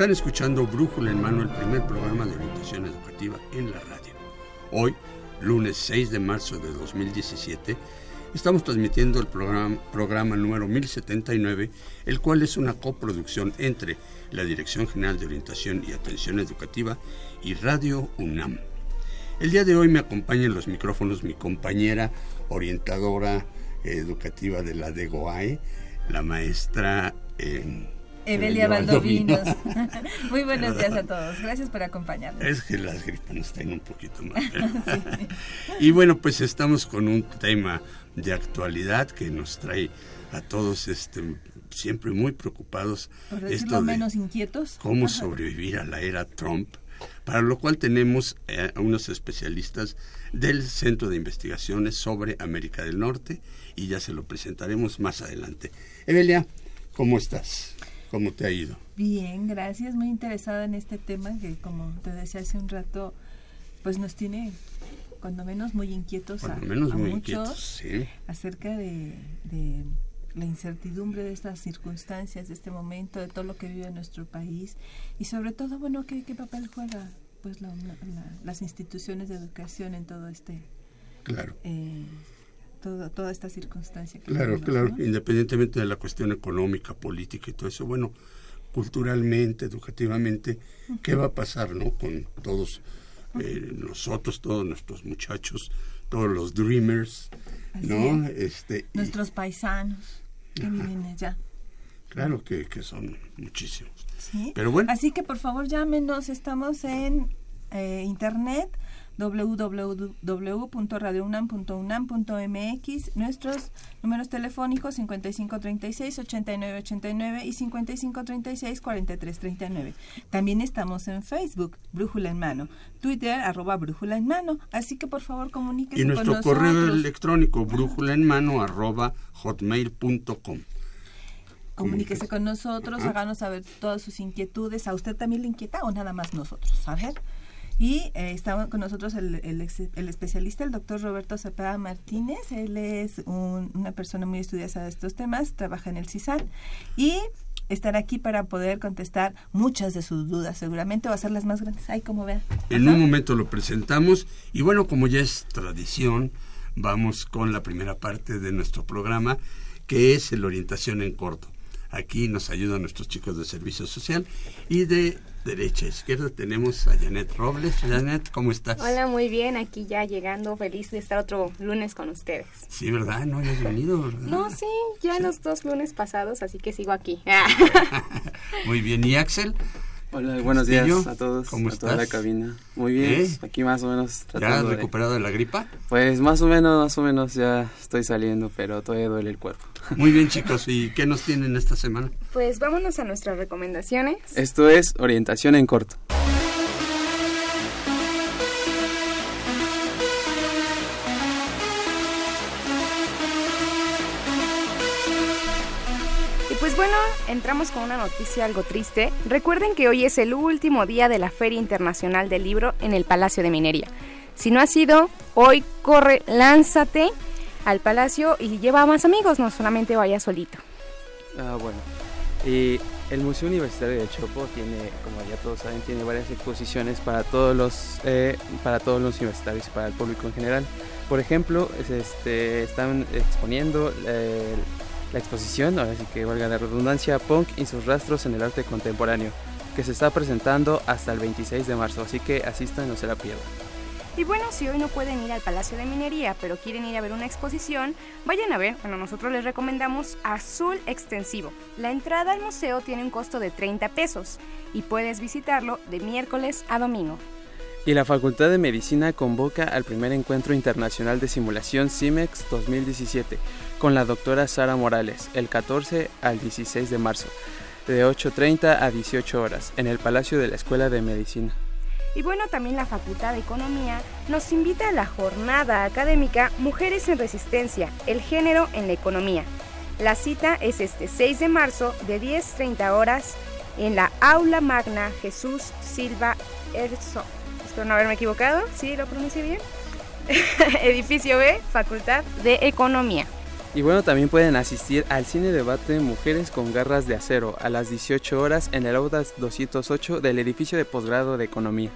Están escuchando Brújula en Mano, el primer programa de orientación educativa en la radio. Hoy, lunes 6 de marzo de 2017, estamos transmitiendo el programa, número 1079, el cual es una coproducción entre la Dirección General de Orientación y Atención Educativa y Radio UNAM. El día de hoy me acompaña en los micrófonos mi compañera orientadora educativa de la DEGOAE, la maestra... Eh, Evelia Valdovinos. Muy buenos días a todos. Gracias por acompañarnos. Es que las gripas nos traen un poquito más. Y bueno, pues estamos con un tema de actualidad que nos trae a todos este siempre muy preocupados. Por decirlo menos inquietos. Cómo sobrevivir a la era Trump. Para lo cual tenemos eh, a unos especialistas del Centro de Investigaciones sobre América del Norte y ya se lo presentaremos más adelante. Evelia, ¿cómo estás? ¿Cómo te ha ido? Bien, gracias. Muy interesada en este tema que, como te decía hace un rato, pues nos tiene cuando menos muy inquietos a, menos muy inquietos, sí. acerca de, la incertidumbre de estas circunstancias, de este momento, de todo lo que vive nuestro país y sobre todo, bueno, qué, qué papel juega pues las instituciones de educación en todo este claro. Eh, toda esta circunstancia. claro, claro, independientemente de la cuestión económica, política y todo eso, bueno, culturalmente, educativamente, ¿qué va a pasar, no? Con todos eh, nosotros, todos nuestros muchachos, todos los dreamers, ¿no? Este, Nuestros paisanos que viven allá. Claro que, que son muchísimos. ¿Sí? Pero bueno. Así que por favor llámenos, estamos en eh, internet www.radiounam.unam.mx, nuestros números telefónicos 5536-8989 y 5536-4339. También estamos en Facebook, Brújula en Mano, Twitter, arroba Brújula en Mano, así que por favor comuníquese con nosotros. Y nuestro correo electrónico, brújula en mano, arroba hotmail.com comuníquese con nosotros, háganos saber todas sus inquietudes. ¿A usted también le inquieta o nada más nosotros? A ver. Y eh, está con nosotros el, el, especialista, el doctor Roberto Cepeda Martínez. Él es una persona muy estudiosa de estos temas, trabaja en el CISAN y estará aquí para poder contestar muchas de sus dudas, seguramente va a ser las más grandes. Ay, como vean. En un momento lo presentamos y bueno, como ya es tradición, vamos con la primera parte de nuestro programa, que es el orientación en corto. Aquí nos ayudan nuestros chicos de servicio social y de derecha izquierda tenemos a Janet Robles. Janet, ¿cómo estás? Hola, muy bien. Aquí ya llegando, feliz de estar otro lunes con ustedes. Sí, ¿verdad? No habías venido, ¿verdad? No, sí, ya los dos lunes pasados, así que sigo aquí. muy bien. ¿Y Axel? Hola, buenos días a todos, ¿Cómo a toda la cabina. Muy bien, ¿Eh? aquí más o menos. ¿Ya has recuperado de la gripa? Pues más o menos, más o menos ya estoy saliendo, pero todavía duele el cuerpo. Muy bien chicos, ¿y qué nos tienen esta semana? Pues vámonos a nuestras recomendaciones. Esto es orientación en corto. Entramos con una noticia algo triste. Recuerden que hoy es el último día de la Feria Internacional del Libro en el Palacio de Minería. Si no ha sido, hoy corre, lánzate al Palacio y lleva a más amigos, no solamente vaya solito. Ah, bueno. Y el Museo Universitario de Chopo tiene, como ya todos saben, tiene varias exposiciones para todos los, eh, para todos los universitarios y para el público en general. Por ejemplo, este, están exponiendo eh, la exposición, ahora sí que valga la redundancia, Punk y sus rastros en el arte contemporáneo, que se está presentando hasta el 26 de marzo, así que asistan, no se la pierdan. Y bueno, si hoy no pueden ir al Palacio de Minería, pero quieren ir a ver una exposición, vayan a ver, bueno, nosotros les recomendamos Azul Extensivo. La entrada al museo tiene un costo de 30 pesos y puedes visitarlo de miércoles a domingo. Y la Facultad de Medicina convoca al primer encuentro internacional de simulación CIMEX 2017 con la doctora Sara Morales el 14 al 16 de marzo, de 8.30 a 18 horas, en el Palacio de la Escuela de Medicina. Y bueno, también la Facultad de Economía nos invita a la jornada académica Mujeres en Resistencia, el género en la economía. La cita es este 6 de marzo de 10.30 horas en la Aula Magna Jesús Silva Herzog. Espero no haberme equivocado, ¿sí lo pronuncié bien? Edificio B, Facultad de Economía. Y bueno, también pueden asistir al cine debate Mujeres con Garras de Acero a las 18 horas en el Audas 208 del edificio de posgrado de Economía.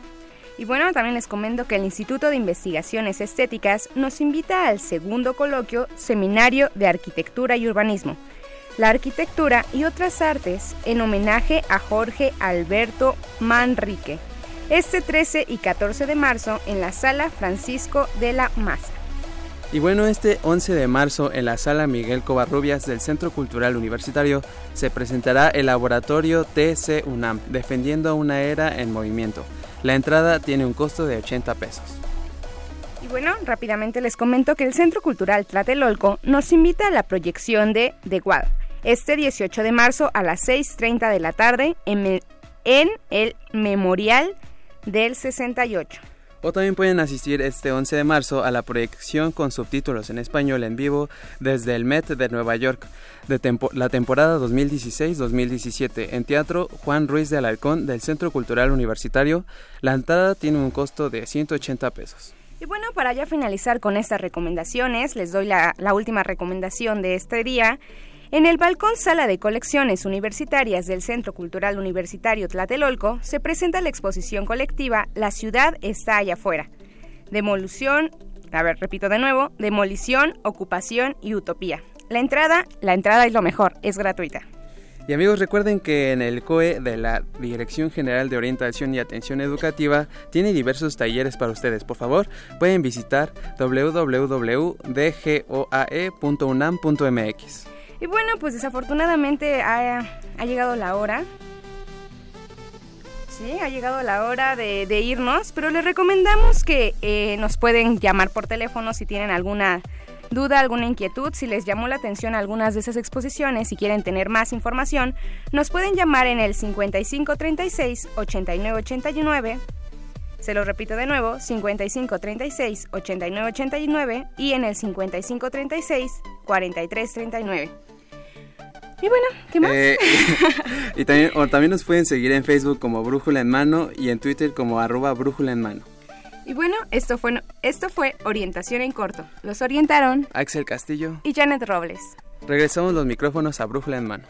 Y bueno, también les comento que el Instituto de Investigaciones Estéticas nos invita al segundo coloquio Seminario de Arquitectura y Urbanismo, la arquitectura y otras artes en homenaje a Jorge Alberto Manrique, este 13 y 14 de marzo en la Sala Francisco de la Maza. Y bueno, este 11 de marzo en la sala Miguel Covarrubias del Centro Cultural Universitario se presentará el laboratorio TC UNAM, defendiendo una era en movimiento. La entrada tiene un costo de 80 pesos. Y bueno, rápidamente les comento que el Centro Cultural Tlatelolco nos invita a la proyección de The Guad, este 18 de marzo a las 6.30 de la tarde en el Memorial del 68. O también pueden asistir este 11 de marzo a la proyección con subtítulos en español en vivo desde el Met de Nueva York de la temporada 2016-2017 en Teatro Juan Ruiz de Alarcón del Centro Cultural Universitario. La entrada tiene un costo de 180 pesos. Y bueno, para ya finalizar con estas recomendaciones, les doy la, la última recomendación de este día en el balcón Sala de Colecciones Universitarias del Centro Cultural Universitario Tlatelolco se presenta la exposición colectiva La ciudad está allá afuera. Demolición, a ver, repito de nuevo, demolición, ocupación y utopía. La entrada, la entrada es lo mejor, es gratuita. Y amigos, recuerden que en el COE de la Dirección General de Orientación y Atención Educativa tiene diversos talleres para ustedes. Por favor, pueden visitar www.dgoae.unam.mx. Y bueno, pues desafortunadamente ha, llegado la hora. Sí, ha llegado la hora de, irnos, pero les recomendamos que eh, nos pueden llamar por teléfono si tienen alguna duda, alguna inquietud, si les llamó la atención algunas de esas exposiciones, si quieren tener más información, nos pueden llamar en el 5536 8989. Se lo repito de nuevo, 5536 8989 y en el 5536 4339. Y bueno, ¿qué más? Eh, y también, también nos pueden seguir en Facebook como Brújula en Mano y en Twitter como arroba Brújula en Mano. Y bueno, esto fue, esto fue Orientación en Corto. Los orientaron Axel Castillo y Janet Robles. Regresamos los micrófonos a Brújula en Mano.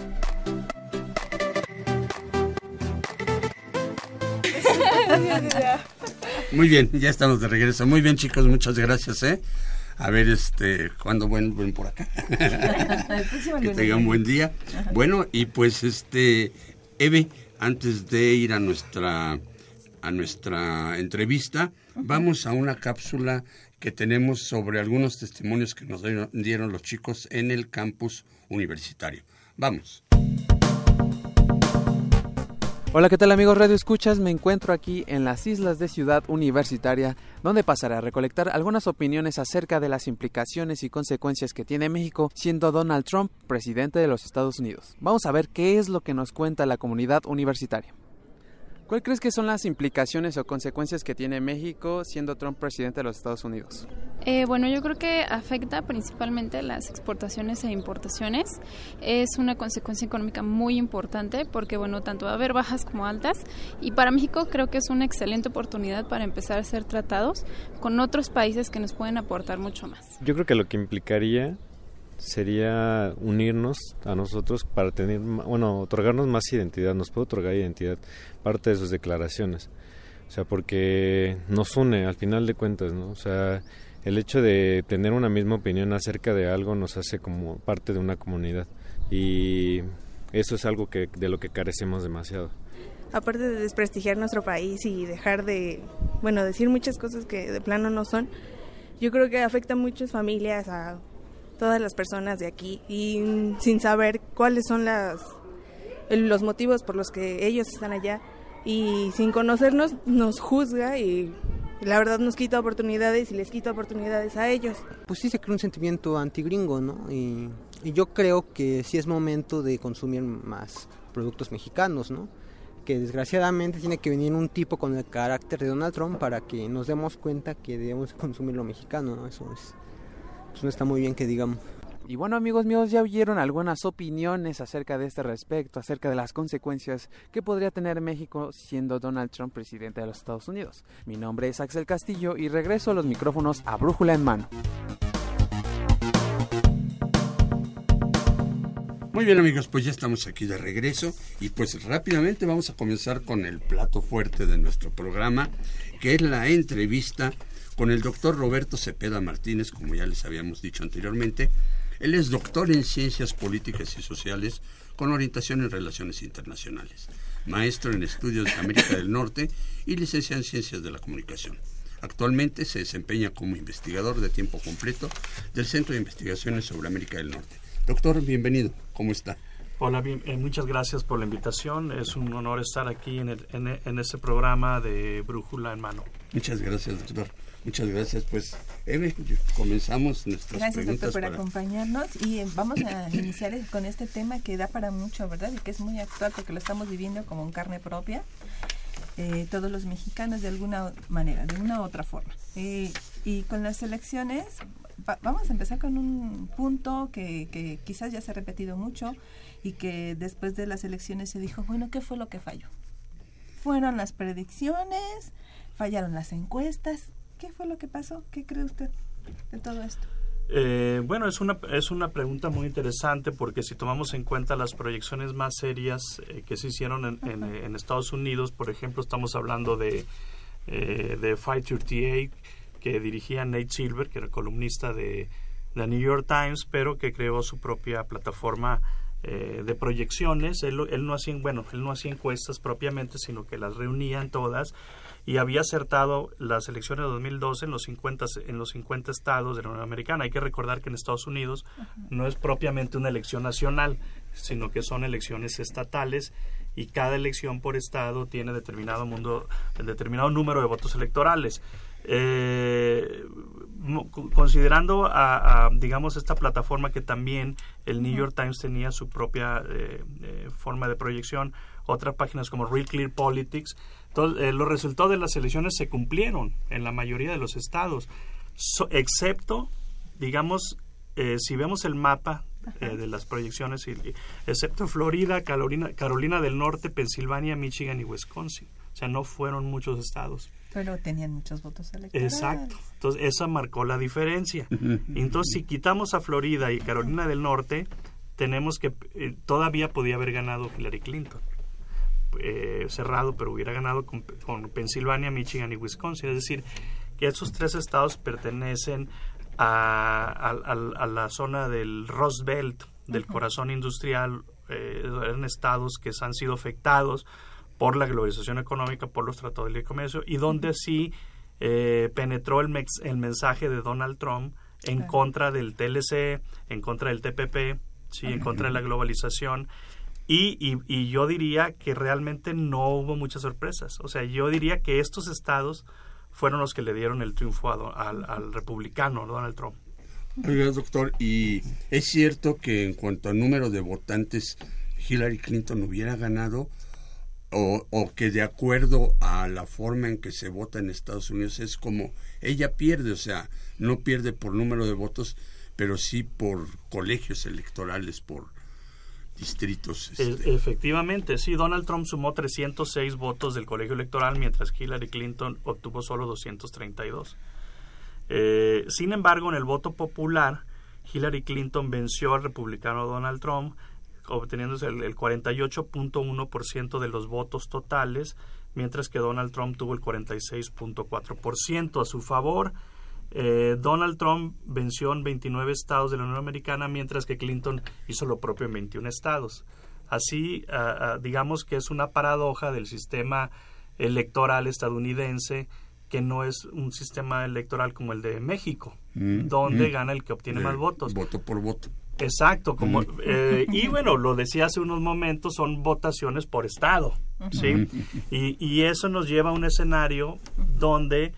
Muy bien, ya estamos de regreso. Muy bien, chicos, muchas gracias, ¿eh? A ver este cuando vuelven por acá. que tengan un buen día. Bueno, y pues este Eve, antes de ir a nuestra a nuestra entrevista, vamos a una cápsula que tenemos sobre algunos testimonios que nos dieron los chicos en el campus universitario. Vamos. Hola, ¿qué tal amigos Radio Escuchas? Me encuentro aquí en las islas de Ciudad Universitaria, donde pasaré a recolectar algunas opiniones acerca de las implicaciones y consecuencias que tiene México siendo Donald Trump presidente de los Estados Unidos. Vamos a ver qué es lo que nos cuenta la comunidad universitaria. ¿Cuál crees que son las implicaciones o consecuencias que tiene México siendo Trump presidente de los Estados Unidos? Eh, bueno, yo creo que afecta principalmente las exportaciones e importaciones. Es una consecuencia económica muy importante porque, bueno, tanto va a haber bajas como altas. Y para México creo que es una excelente oportunidad para empezar a hacer tratados con otros países que nos pueden aportar mucho más. Yo creo que lo que implicaría sería unirnos a nosotros para tener, bueno, otorgarnos más identidad, nos puede otorgar identidad parte de sus declaraciones. O sea, porque nos une al final de cuentas, ¿no? O sea, el hecho de tener una misma opinión acerca de algo nos hace como parte de una comunidad y eso es algo que de lo que carecemos demasiado. Aparte de desprestigiar nuestro país y dejar de, bueno, decir muchas cosas que de plano no son, yo creo que afecta a muchas familias, a todas las personas de aquí y sin saber cuáles son las los motivos por los que ellos están allá y sin conocernos nos juzga y la verdad nos quita oportunidades y les quita oportunidades a ellos. Pues sí se crea un sentimiento antigringo, ¿no? Y, y yo creo que sí es momento de consumir más productos mexicanos, ¿no? Que desgraciadamente tiene que venir un tipo con el carácter de Donald Trump para que nos demos cuenta que debemos consumir lo mexicano, ¿no? Eso es, eso no está muy bien que digamos. Y bueno amigos míos, ya oyeron algunas opiniones acerca de este respecto, acerca de las consecuencias que podría tener México siendo Donald Trump presidente de los Estados Unidos. Mi nombre es Axel Castillo y regreso a los micrófonos a brújula en mano. Muy bien amigos, pues ya estamos aquí de regreso y pues rápidamente vamos a comenzar con el plato fuerte de nuestro programa, que es la entrevista con el doctor Roberto Cepeda Martínez, como ya les habíamos dicho anteriormente. Él es doctor en Ciencias Políticas y Sociales con orientación en Relaciones Internacionales, maestro en Estudios de América del Norte y licenciado en Ciencias de la Comunicación. Actualmente se desempeña como investigador de tiempo completo del Centro de Investigaciones sobre América del Norte. Doctor, bienvenido. ¿Cómo está? Hola, bien, eh, muchas gracias por la invitación. Es un honor estar aquí en, el, en, en este programa de Brújula en Mano. Muchas gracias, doctor. Muchas gracias. Pues, Eve, comenzamos nuestras Gracias, preguntas. doctor, por para- acompañarnos. Y eh, vamos a iniciar con este tema que da para mucho, ¿verdad? Y que es muy actual porque lo estamos viviendo como en carne propia. eh, todos los mexicanos de alguna manera, de una u otra forma. Eh, y con las elecciones, va- vamos a empezar con un punto que, que quizás ya se ha repetido mucho y que después de las elecciones se dijo, bueno, ¿qué fue lo que falló? Fueron las predicciones, fallaron las encuestas. ¿Qué fue lo que pasó? ¿Qué cree usted de todo esto? Eh, bueno, es una, es una pregunta muy interesante porque si tomamos en cuenta las proyecciones más serias eh, que se hicieron en, en, en Estados Unidos, por ejemplo, estamos hablando de, eh, de 538 que dirigía Nate Silver, que era columnista de la New York Times, pero que creó su propia plataforma eh, de proyecciones. Él, él no hacía, bueno, él no hacía encuestas propiamente, sino que las reunían todas y había acertado las elecciones de 2012 en los 50 en los 50 estados de la Unión Americana. Hay que recordar que en Estados Unidos no es propiamente una elección nacional, sino que son elecciones estatales y cada elección por estado tiene determinado mundo determinado número de votos electorales. Eh, considerando a, a, digamos esta plataforma que también el New York Times tenía su propia eh, eh, forma de proyección otras páginas como Real Clear Politics eh, los resultados de las elecciones se cumplieron en la mayoría de los estados. So- excepto digamos eh, si vemos el mapa eh, de las proyecciones excepto Florida Carolina Carolina del Norte Pensilvania Michigan y Wisconsin. O sea no fueron muchos estados Pero tenían muchos votos electorales. Exacto. Entonces, esa marcó la diferencia. Entonces, si quitamos a Florida y Carolina del Norte, tenemos que eh, todavía podía haber ganado Hillary Clinton. Eh, cerrado, pero hubiera ganado con, con Pensilvania, Michigan y Wisconsin. Es decir, que esos tres estados pertenecen a, a- a- a la zona del Rust Belt, del corazón industrial. eh, eran estados que han sido afectados por la globalización económica, por los tratados de libre comercio, y donde sí eh, penetró el, mex- el mensaje de Donald Trump en contra del TLC, en contra del TPP, sí, en contra de la globalización. Y, y, y yo diría que realmente no hubo muchas sorpresas. O sea, yo diría que estos estados fueron los que le dieron el triunfo a al republicano Donald Trump. Oiga, doctor, ¿y es cierto que en cuanto al número de votantes Hillary Clinton hubiera ganado o, o que de acuerdo a la forma en que se vota en Estados Unidos es como ella pierde, o sea, no pierde por número de votos, pero sí por colegios electorales, por distritos. E- este, efectivamente, sí, Donald Trump sumó 306 votos del colegio electoral, mientras Hillary Clinton obtuvo solo 232. Eh, sin embargo, en el voto popular, Hillary Clinton venció al republicano Donald Trump, obteniendo el, el 48.1% de los votos totales, mientras que Donald Trump tuvo el 46.4% a su favor. Eh, Donald Trump venció en 29 estados de la Unión Americana, mientras que Clinton hizo lo propio en 21 estados. Así, digamos que es una paradoja del sistema electoral estadounidense que no es un sistema electoral como el de México, Mm, donde mm. gana el que obtiene más votos. Voto por voto. Exacto, como Mm. eh, y bueno, lo decía hace unos momentos, son votaciones por estado, ¿sí? Y, y eso nos lleva a un escenario donde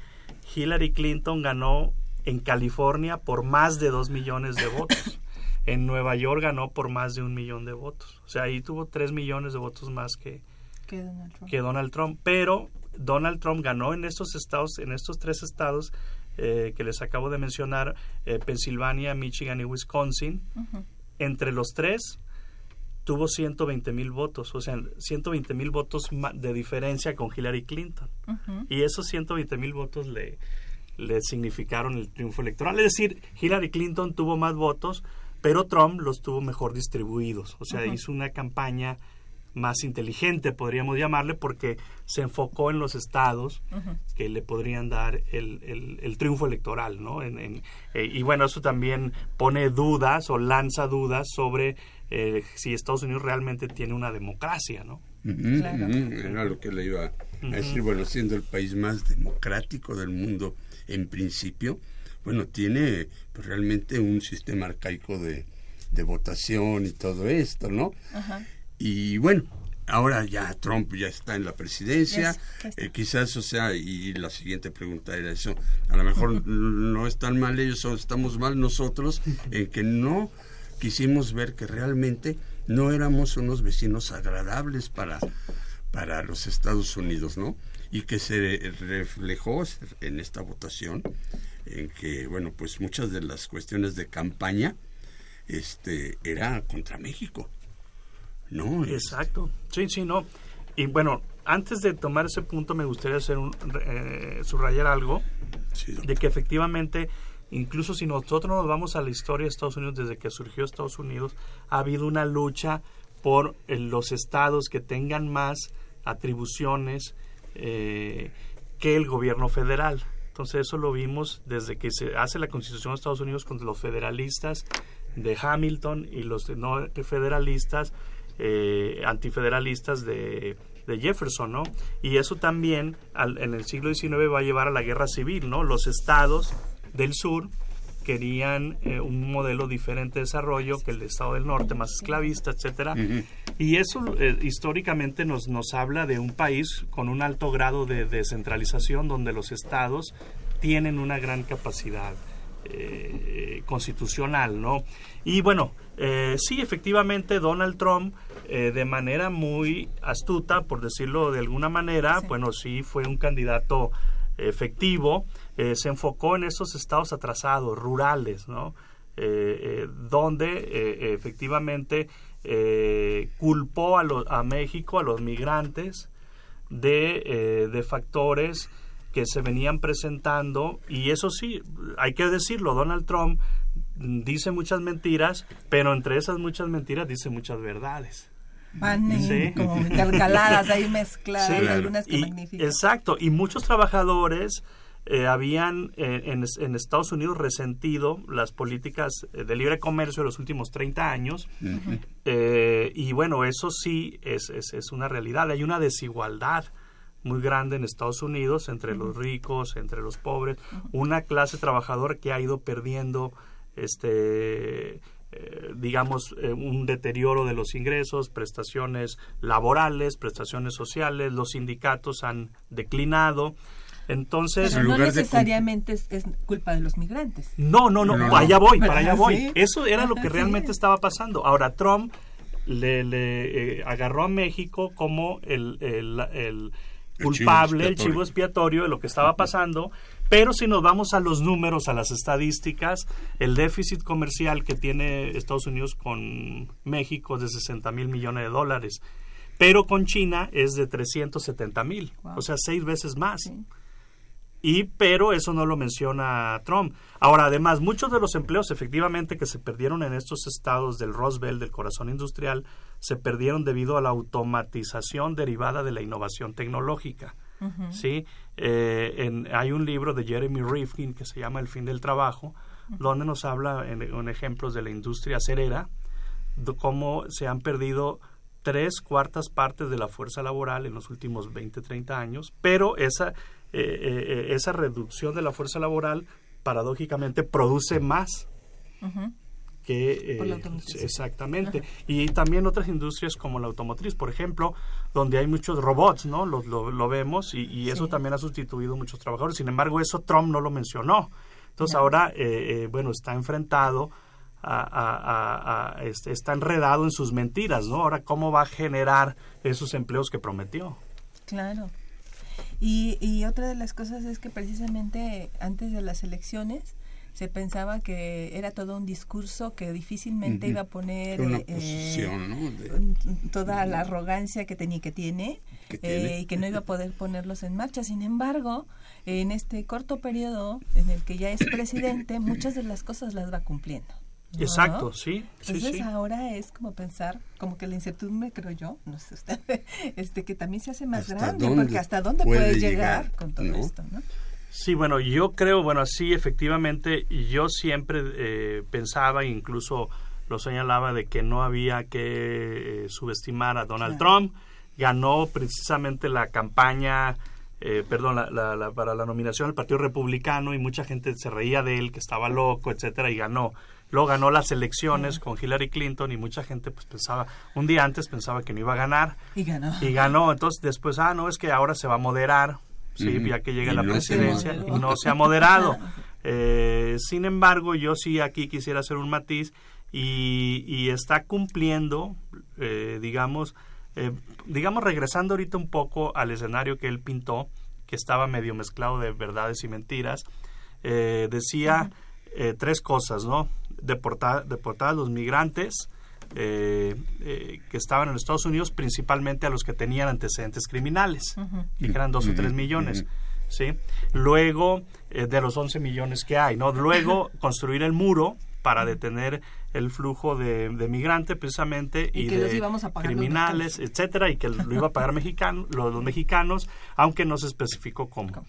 Hillary Clinton ganó en California por más de dos millones de votos. En Nueva York ganó por más de un millón de votos. O sea, ahí tuvo tres millones de votos más que, Que Donald Trump. que Donald Trump. Pero Donald Trump ganó en estos estados, en estos tres estados eh, que les acabo de mencionar, eh, Pensilvania, Michigan y Wisconsin. Entre los tres tuvo 120 mil votos, o sea, 120 mil votos de diferencia con Hillary Clinton. Y esos 120 mil votos le, le significaron el triunfo electoral. Es decir, Hillary Clinton tuvo más votos, pero Trump los tuvo mejor distribuidos. O sea, hizo una campaña más inteligente, podríamos llamarle, porque se enfocó en los estados que le podrían dar el, el- el triunfo electoral, ¿no? En- en- eh, y bueno, eso también pone dudas o lanza dudas sobre eh, si Estados Unidos realmente tiene una democracia, ¿no? Claro. ujú, Era lo que le iba a decir. Bueno, siendo el país más democrático del mundo en principio, bueno, tiene pues, realmente un sistema arcaico de, de votación y todo esto, ¿no? Ajá. Y bueno, ahora ya Trump ya está en la presidencia, Yes, eh, quizás, o sea, y la siguiente pregunta era eso, a lo mejor no están mal ellos o estamos mal nosotros en que no quisimos ver que realmente no éramos unos vecinos agradables para, para los Estados Unidos, ¿no? Y que se reflejó en esta votación en que, bueno, pues muchas de las cuestiones de campaña este era contra México. No, Exacto. Sí, sí, no. Y bueno, antes de tomar ese punto me gustaría hacer un, eh, subrayar algo de que efectivamente, incluso si nosotros nos vamos a la historia de Estados Unidos desde que surgió Estados Unidos, ha habido una lucha por eh, los estados que tengan más atribuciones eh, que el gobierno federal. Entonces eso lo vimos desde que se hace la Constitución de Estados Unidos con los federalistas de Hamilton y los no federalistas, eh, antifederalistas de, de Jefferson, ¿no? Y eso también al- en el siglo XIX va a llevar a la guerra civil, ¿no? Los estados del sur querían eh, un modelo diferente de desarrollo que el estado del norte, más esclavista, etcétera. Y eso eh, históricamente nos, nos habla de un país con un alto grado de descentralización donde los estados tienen una gran capacidad eh, constitucional, ¿no? Y bueno, eh, sí, efectivamente, Donald Trump, eh, de manera muy astuta, por decirlo de alguna manera, bueno, sí fue un candidato efectivo, se enfocó en esos estados atrasados, rurales, ¿no? Donde efectivamente culpó a, lo- a México, a los migrantes, de, de factores que se venían presentando y eso sí, hay que decirlo, Donald Trump dice muchas mentiras, pero entre esas muchas mentiras dice muchas verdades. Van en- Sí. como intercaladas, ahí mezcladas, Sí. algunas que Y- magnifican. Exacto, y muchos trabajadores eh, habían eh, en, en Estados Unidos resentido las políticas eh, de libre comercio de los últimos 30 años. Eh, y bueno, eso sí es, es, es una realidad. Hay una desigualdad muy grande en Estados Unidos entre los ricos, entre los pobres, una clase trabajadora que ha ido perdiendo este eh, digamos eh, un deterioro de los ingresos, prestaciones laborales, prestaciones sociales, los sindicatos han declinado. Entonces, Pero no necesariamente es, es culpa de los migrantes. no, no, no, No, allá voy, para allá voy. Sí. Eso era lo que Sí. realmente estaba pasando. Ahora, Trump le, le, eh, agarró a México como el, el, el culpable, el chivo expiatorio de lo que estaba pasando. Pero si nos vamos a los números, a las estadísticas, el déficit comercial que tiene Estados Unidos con México es de 60 mil millones de dólares. Pero con China es de 370 mil, Wow. o sea, seis veces más. Y pero eso no lo menciona Trump. Ahora, además, muchos de los empleos efectivamente que se perdieron en estos estados del Rust Belt, del corazón industrial, se perdieron debido a la automatización derivada de la innovación tecnológica. ¿sí? Eh, en- hay un libro de Jeremy Rifkin que se llama El fin del trabajo, donde nos habla en, en ejemplos de la industria acerera, de cómo se han perdido tres cuartas partes de la fuerza laboral en los últimos 20, 30 años, pero esa, eh, eh, esa reducción de la fuerza laboral paradójicamente produce más que Por la eh, automatización. exactamente y también otras industrias como la automotriz por ejemplo donde hay muchos robots no lo, lo, lo vemos y, y eso Sí. también ha sustituido muchos trabajadores sin embargo eso Trump no lo mencionó entonces Ya. ahora eh, eh, bueno está enfrentado a, a- a- a- este, está enredado en sus mentiras no ahora cómo va a generar esos empleos que prometió Claro. Y, y otra de las cosas es que precisamente antes de las elecciones se pensaba que era todo un discurso que difícilmente iba a poner Una eh, posición, ¿no? De- toda la arrogancia que tenía que tiene, Que eh, tiene. y que no iba a poder ponerlos en marcha. Sin embargo, en este corto periodo en el que ya es presidente, muchas de las cosas las va cumpliendo. Exacto, sí, sí, Entonces sí. ahora es como pensar, como que la incertidumbre, creo yo, no sé usted, este que también se hace más ¿Hasta grande, dónde porque hasta dónde puede puede, llegar, llegar, con todo no? esto, ¿no? Sí, bueno, yo creo, bueno, sí, efectivamente, yo siempre eh, pensaba, incluso lo señalaba, de que no había que eh, subestimar a Donald Claro. Trump. Ganó precisamente la campaña, eh, perdón, la, la- la- para la nominación del Partido Republicano y mucha gente se reía de él, que estaba loco, etcétera, y ganó. Luego ganó las elecciones con Hillary Clinton y mucha gente pues pensaba, un día antes pensaba que no iba a ganar Y ganó. y ganó. Entonces después, ah, no, es que ahora se va a moderar, sí, ya que llega la no presidencia y no se ha moderado. Eh, sin embargo, yo sí aquí quisiera hacer un matiz y, y está cumpliendo, eh, digamos, eh, digamos regresando ahorita un poco al escenario que él pintó, que estaba medio mezclado de verdades y mentiras. Eh, decía eh, tres cosas, ¿no? Deportar, deportar a los migrantes, eh, eh, que estaban en Estados Unidos, principalmente a los que tenían antecedentes criminales, y que eran dos o tres millones. ¿sí? Luego, eh, de los 11 millones que hay, ¿no? Luego, construir el muro para detener el flujo de, de migrantes precisamente Y y, que los de íbamos a pagar los criminales, etcétera, y que lo iba a pagar mexicano, los, los mexicanos, aunque no se especificó cómo.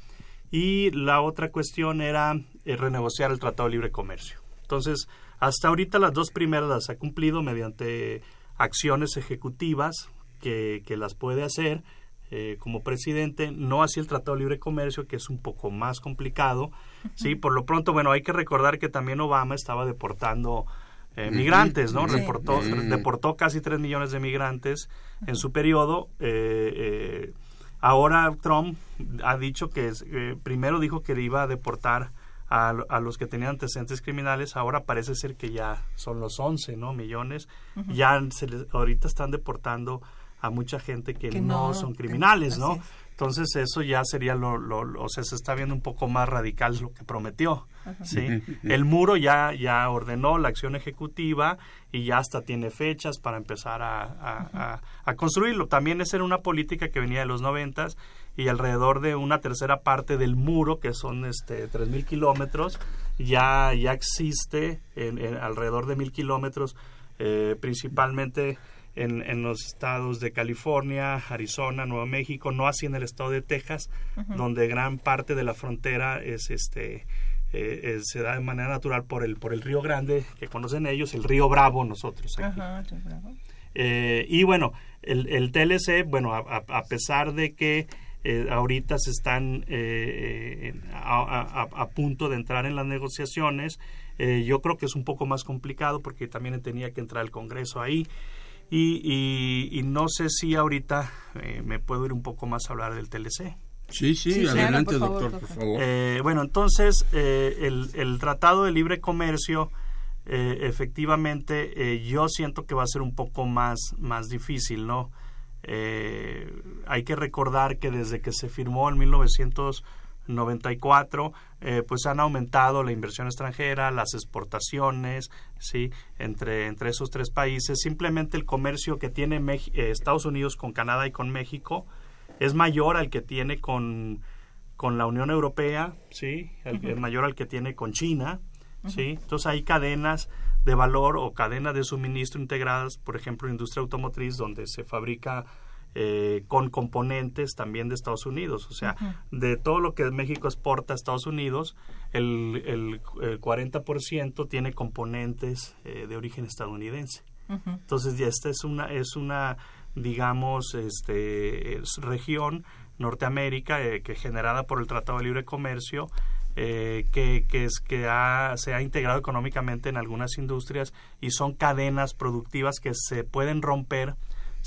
Y la otra cuestión era eh, renegociar el Tratado de Libre Comercio. Entonces, hasta ahorita las dos primeras las ha cumplido mediante acciones ejecutivas que, que las puede hacer eh, como presidente, no así el Tratado de Libre Comercio, que es un poco más complicado. Sí, por lo pronto, bueno, hay que recordar que también Obama estaba deportando eh, migrantes, ¿no? sí. Reportó, deportó casi 3 millones de migrantes en su periodo. eh, eh, ahora Trump ha dicho que es- eh, primero dijo que iba a deportar a, a los que tenían antecedentes criminales, ahora parece ser que ya son los 11, ¿no? Millones. Ya se les- ahorita están deportando a mucha gente que, Que no, no, son criminales, ¿no? Entonces eso ya sería lo, lo, lo- o sea, se está viendo un poco más radical lo que prometió, Ajá. ¿sí? El muro ya, ya ordenó la acción ejecutiva y ya hasta tiene fechas para empezar a, a- a- a construirlo. También esa era una política que venía de los noventas y alrededor de una tercera parte del muro, que son este tres mil kilómetros, ya, ya existe en, en alrededor de mil kilómetros, eh, principalmente en, en los estados de California, Arizona, Nuevo México, no así en el estado de Texas, donde gran parte de la frontera es este eh, eh, se da de manera natural por el por el río Grande que conocen ellos, el río Bravo nosotros aquí. Bravo. Eh, y bueno, el, el TLC, bueno, a, pesar de que ahorita se están a, a- a punto de entrar en las negociaciones, yo creo que es un poco más complicado porque también tenía que entrar el Congreso ahí. Y, y- y no sé si ahorita eh, me puedo ir un poco más a hablar del TLC. Sí, sí, adelante, doctor, por favor. Eh, bueno, entonces, eh, el, el Tratado de Libre Comercio, eh, efectivamente, eh, yo siento que va a ser un poco más, más difícil, ¿no? Eh, hay que recordar que desde que se firmó en 1994, eh, pues han aumentado la inversión extranjera, las exportaciones, ¿sí? Entre, entre esos tres países. Simplemente el comercio que tiene Mex- eh, Estados Unidos con Canadá y con México es mayor al que tiene con, con la Unión Europea, ¿sí? El- mayor al que tiene con China, ¿sí? Entonces hay cadenas de valor o cadenas de suministro integradas, por ejemplo, industria automotriz, donde se fabrica eh, con componentes también de Estados Unidos. O sea, de todo lo que México exporta a Estados Unidos, el, el, el 40% tiene componentes eh, de origen estadounidense. Entonces ya esta es una es una digamos este es región Norteamérica eh, que generada por el Tratado de Libre Comercio eh, que, que, es, que ha, se ha integrado económicamente en algunas industrias y son cadenas productivas que se pueden romper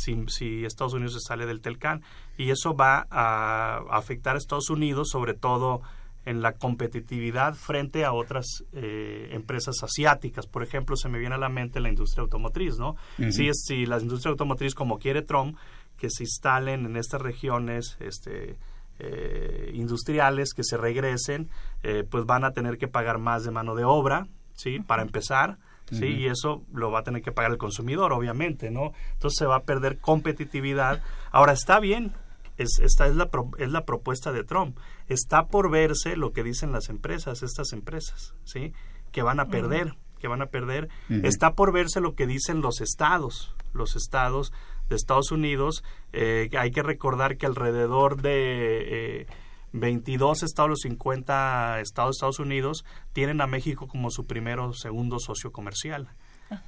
si, si Estados Unidos se sale del Telcán. Y eso va a afectar a Estados Unidos, sobre todo en la competitividad frente a otras eh, empresas asiáticas. Por ejemplo, se me viene a la mente la industria automotriz, ¿no? si, es, si la industria automotriz, como quiere Trump, que se instalen en estas regiones este, eh, industriales, que se regresen, eh, pues van a tener que pagar más de mano de obra, ¿sí? Para empezar. ¿Sí? Y eso lo va a tener que pagar el consumidor, obviamente, ¿no? Entonces se va a perder competitividad. Ahora, está bien, es, esta es la, es la propuesta de Trump. Está por verse lo que dicen las empresas, estas empresas, ¿sí? Que van a perder, que van a perder. Está por verse lo que dicen los estados, los estados de Estados Unidos. Eh, hay que recordar que alrededor de... Eh, 22 estados, los 50 estados de Estados Unidos, tienen a México como su primero o segundo socio comercial.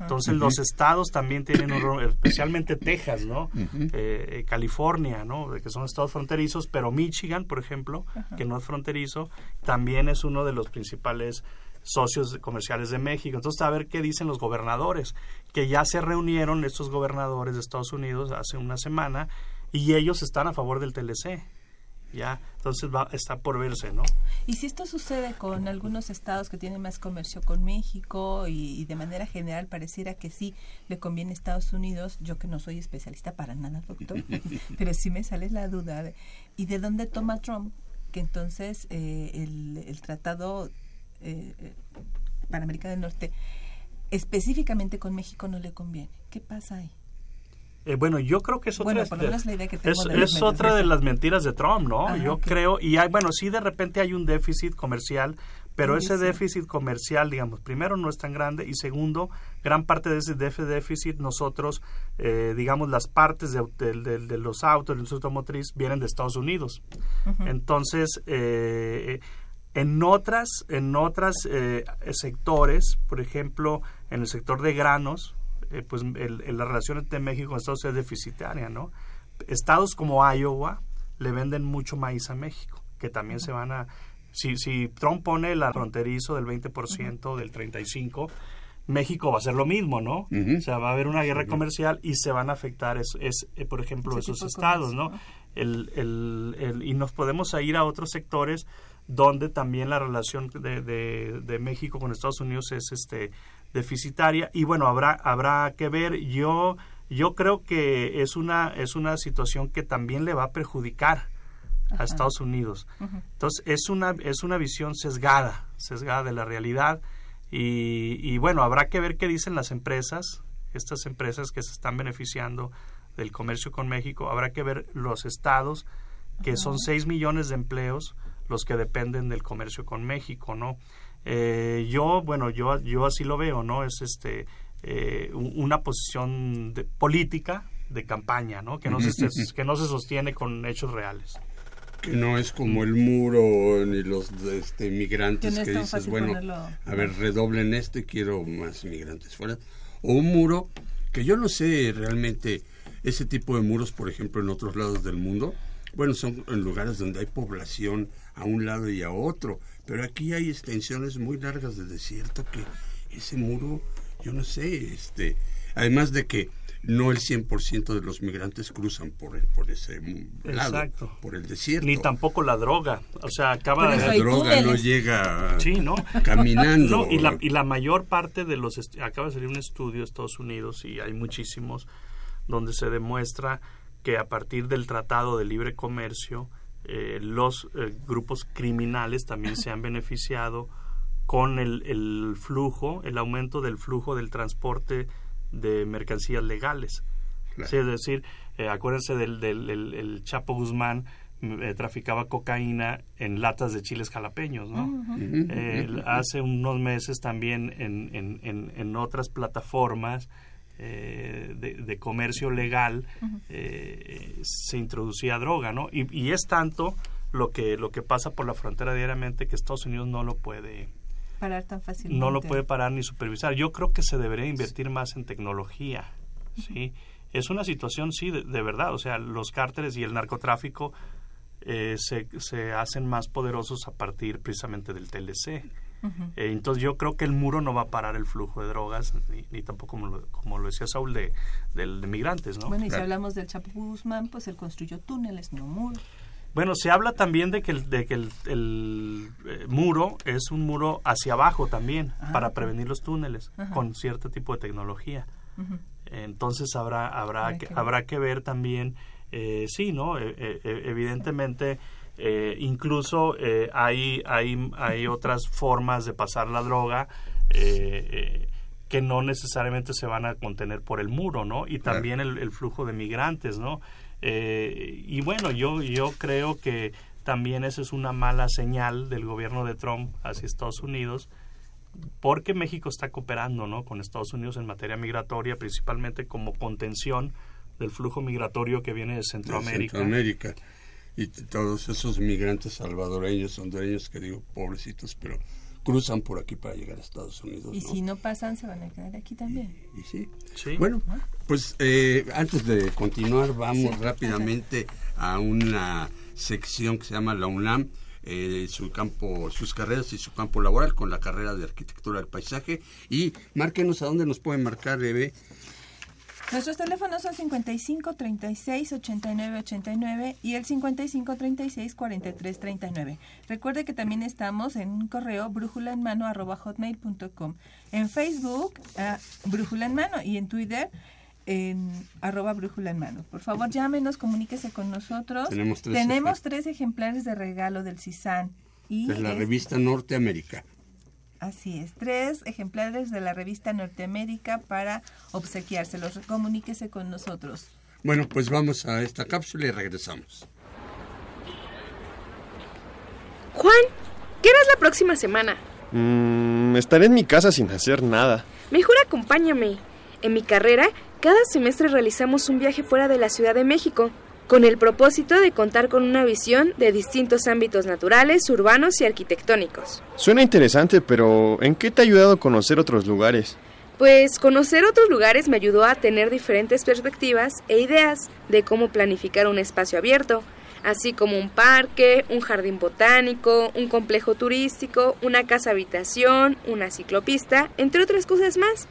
Entonces los estados también tienen un rol, especialmente Texas, ¿no? Eh, eh, California, ¿no? Que son estados fronterizos, pero Michigan, por ejemplo, que no es fronterizo, también es uno de los principales socios comerciales de México. Entonces, a ver qué dicen los gobernadores, que ya se reunieron estos gobernadores de Estados Unidos hace una semana y ellos están a favor del TLC ya entonces va está por verse no y si esto sucede con algunos estados que tienen más comercio con México y, de manera general pareciera que sí le conviene a Estados Unidos yo que no soy especialista para nada doctor pero sí me sale la duda y de dónde toma Trump que entonces eh, el, tratado eh, para América del Norte específicamente con México no le conviene qué pasa ahí eh, bueno, yo creo que es otra, es, otra de las mentiras de Trump, ¿no? Ah, yo creo, y hay, bueno, sí de repente hay un déficit comercial, pero ese déficit comercial, digamos, primero no es tan grande y segundo, gran parte de ese déficit nosotros, eh, digamos, las partes de, de, los autos, de la automotriz, vienen de Estados Unidos. Entonces, eh, en otras, en otras sectores, por ejemplo, en el sector de granos, eh, pues el, la relación entre México y Estados Unidos es deficitaria, ¿no? Estados como Iowa le venden mucho maíz a México, que también se van a... Si, si Trump pone el fronterizo del 20%, del 35%, México va a hacer lo mismo, ¿no? O sea, va a haber una guerra comercial y se van a afectar, es, es eh, por ejemplo, esos estados, ¿no? El, el, el, y nos podemos ir a otros sectores donde también la relación de, de, de México con Estados Unidos es este deficitaria. Y bueno habrá habrá que ver. Yo yo creo que es una es una situación que también le va a perjudicar a Estados Unidos. Entonces es una es una visión sesgada sesgada de la realidad. Y, y bueno habrá que ver qué dicen las empresas estas empresas que se están beneficiando del comercio con México. Habrá que ver los estados que son 6 millones de empleos los que dependen del comercio con México no eh, yo, bueno, yo, yo así lo veo, ¿no? Es este eh, una posición de, política de campaña, ¿no? Que no, se, que no se sostiene con hechos reales. Que no es como el muro ni los este, migrantes que, dices, bueno, a ver, redoblen esto y quiero más migrantes fuera. O un muro que yo no sé realmente ese tipo de muros, por ejemplo, en otros lados del mundo, bueno, son en lugares donde hay población a un lado y a otro pero aquí hay extensiones muy largas de desierto que ese muro, yo no sé, este, además de que no el 100% de los migrantes cruzan por el, por ese lado, por el desierto. Ni tampoco la droga, o sea, acaba la droga no llega sí, ¿no? caminando. y, la, y la mayor parte de los acaba de salir un estudio de Estados Unidos y hay muchísimos donde se demuestra que a partir del Tratado de Libre Comercio eh, los eh, grupos criminales también se han beneficiado con el, el, flujo, el aumento del flujo del transporte de mercancías legales. es decir, eh, acuérdense del, del el, Chapo Guzmán, traficaba cocaína en latas de chiles jalapeños, ¿no? hace unos meses también en, en, en, en otras plataformas eh, de, comercio legal eh, se introducía droga, ¿no? Y, es tanto lo que lo que pasa por la frontera diariamente que Estados Unidos no lo puede parar tan fácilmente. No lo puede parar ni supervisar. Yo creo que se debería invertir más en tecnología, ¿sí? Es una situación, sí, de, verdad. O sea, los cárteles y el narcotráfico eh, se, se hacen más poderosos a partir precisamente del TLC. Eh, entonces yo creo que el muro no va a parar el flujo de drogas, ni, ni tampoco como lo, como lo decía Saúl, de, migrantes, ¿no? Bueno, y si hablamos del Chapo Guzmán, pues él construyó túneles, no muros. Bueno, se habla también de que el, de que el, el, eh, muro es un muro hacia abajo también, Ah, para prevenir los túneles, Ajá. con cierto tipo de tecnología. Entonces habrá habrá Habrá que, habrá que ver también, eh, sí, ¿no? Eh, eh, eh, evidentemente, eh, incluso eh, hay, hay, hay otras formas de pasar la droga eh, eh, que no necesariamente se van a contener por el muro, ¿no? Y también el, el flujo de migrantes, ¿no? Y bueno, yo, yo creo que también esa es una mala señal del gobierno de Trump hacia Estados Unidos, porque México está cooperando ¿no? con Estados Unidos en materia migratoria, principalmente como contención del flujo migratorio que viene de de Centroamérica. Y todos esos migrantes salvadoreños, hondureños, que digo, pobrecitos, pero cruzan por aquí para llegar a Estados Unidos. Y ¿no? si no pasan, se van a quedar aquí también. Y sí. Sí. Bueno, pues eh, antes de continuar, vamos Sí. rápidamente a una sección que se llama la UNAM, eh, su campo, sus carreras y su campo laboral con la carrera de arquitectura del paisaje. Y márquenos a dónde nos pueden marcar, Eve. Nuestros teléfonos son 55 36 89 89 y el 55 36 43 39. Recuerde que también estamos en un correo brújula en mano arroba hotmail.com. En Facebook, ah, brújula en mano y en Twitter en arroba brújula en mano. Por favor, llámenos, comuníquese con nosotros. Tenemos tres Tenemos ejemplares. tres ejemplares de regalo del CISAN. Y Es la es- revista Norteamérica. Así es, tres ejemplares de la revista Norteamérica para obsequiárselos. Comuníquese con nosotros. Bueno, pues vamos a esta cápsula y regresamos. Juan, ¿qué harás la próxima semana? Mm, estaré en mi casa sin hacer nada. Mejor acompáñame. En mi carrera, cada semestre realizamos un viaje fuera de la Ciudad de México, con el propósito de contar con una visión de distintos ámbitos naturales, urbanos y arquitectónicos. Suena interesante, pero ¿en qué te ha ayudado a conocer otros lugares? Pues conocer otros lugares me ayudó a tener diferentes perspectivas e ideas de cómo planificar un espacio abierto, así como un parque, un jardín botánico, un complejo turístico, una casa habitación, una ciclopista, entre otras cosas más.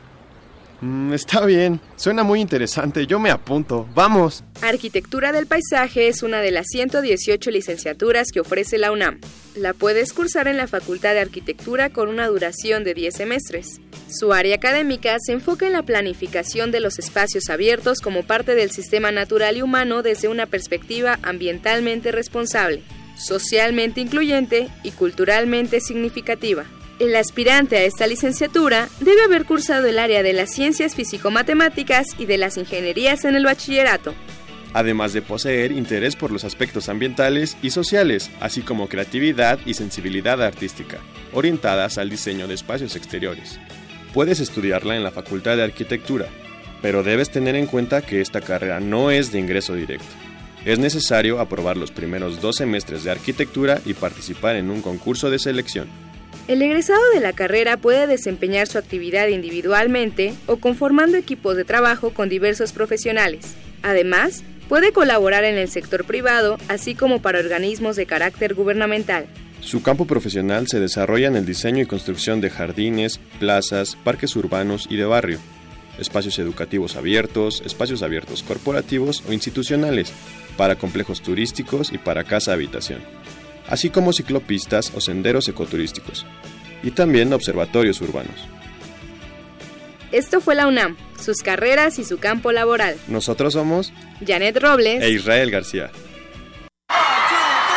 Mm, está bien, suena muy interesante, yo me apunto. Vamos. Arquitectura del Paisaje es una de las 118 licenciaturas que ofrece la UNAM. La puedes cursar en la Facultad de Arquitectura con una duración de 10 semestres. Su área académica se enfoca en la planificación de los espacios abiertos como parte del sistema natural y humano desde una perspectiva ambientalmente responsable, socialmente incluyente y culturalmente significativa. El aspirante a esta licenciatura debe haber cursado el área de las ciencias físico-matemáticas y de las ingenierías en el bachillerato. Además de poseer interés por los aspectos ambientales y sociales, así como creatividad y sensibilidad artística, orientadas al diseño de espacios exteriores. Puedes estudiarla en la Facultad de Arquitectura, pero debes tener en cuenta que esta carrera no es de ingreso directo. Es necesario aprobar los primeros dos semestres de arquitectura y participar en un concurso de selección. El egresado de la carrera puede desempeñar su actividad individualmente o conformando equipos de trabajo con diversos profesionales. Además, puede colaborar en el sector privado, así como para organismos de carácter gubernamental. Su campo profesional se desarrolla en el diseño y construcción de jardines, plazas, parques urbanos y de barrio, espacios educativos abiertos, espacios abiertos corporativos o institucionales, para complejos turísticos y para casa-habitación, así como ciclopistas o senderos ecoturísticos, y también observatorios urbanos. Esto fue la UNAM, sus carreras y su campo laboral. Nosotros somos Janet Robles e Israel García.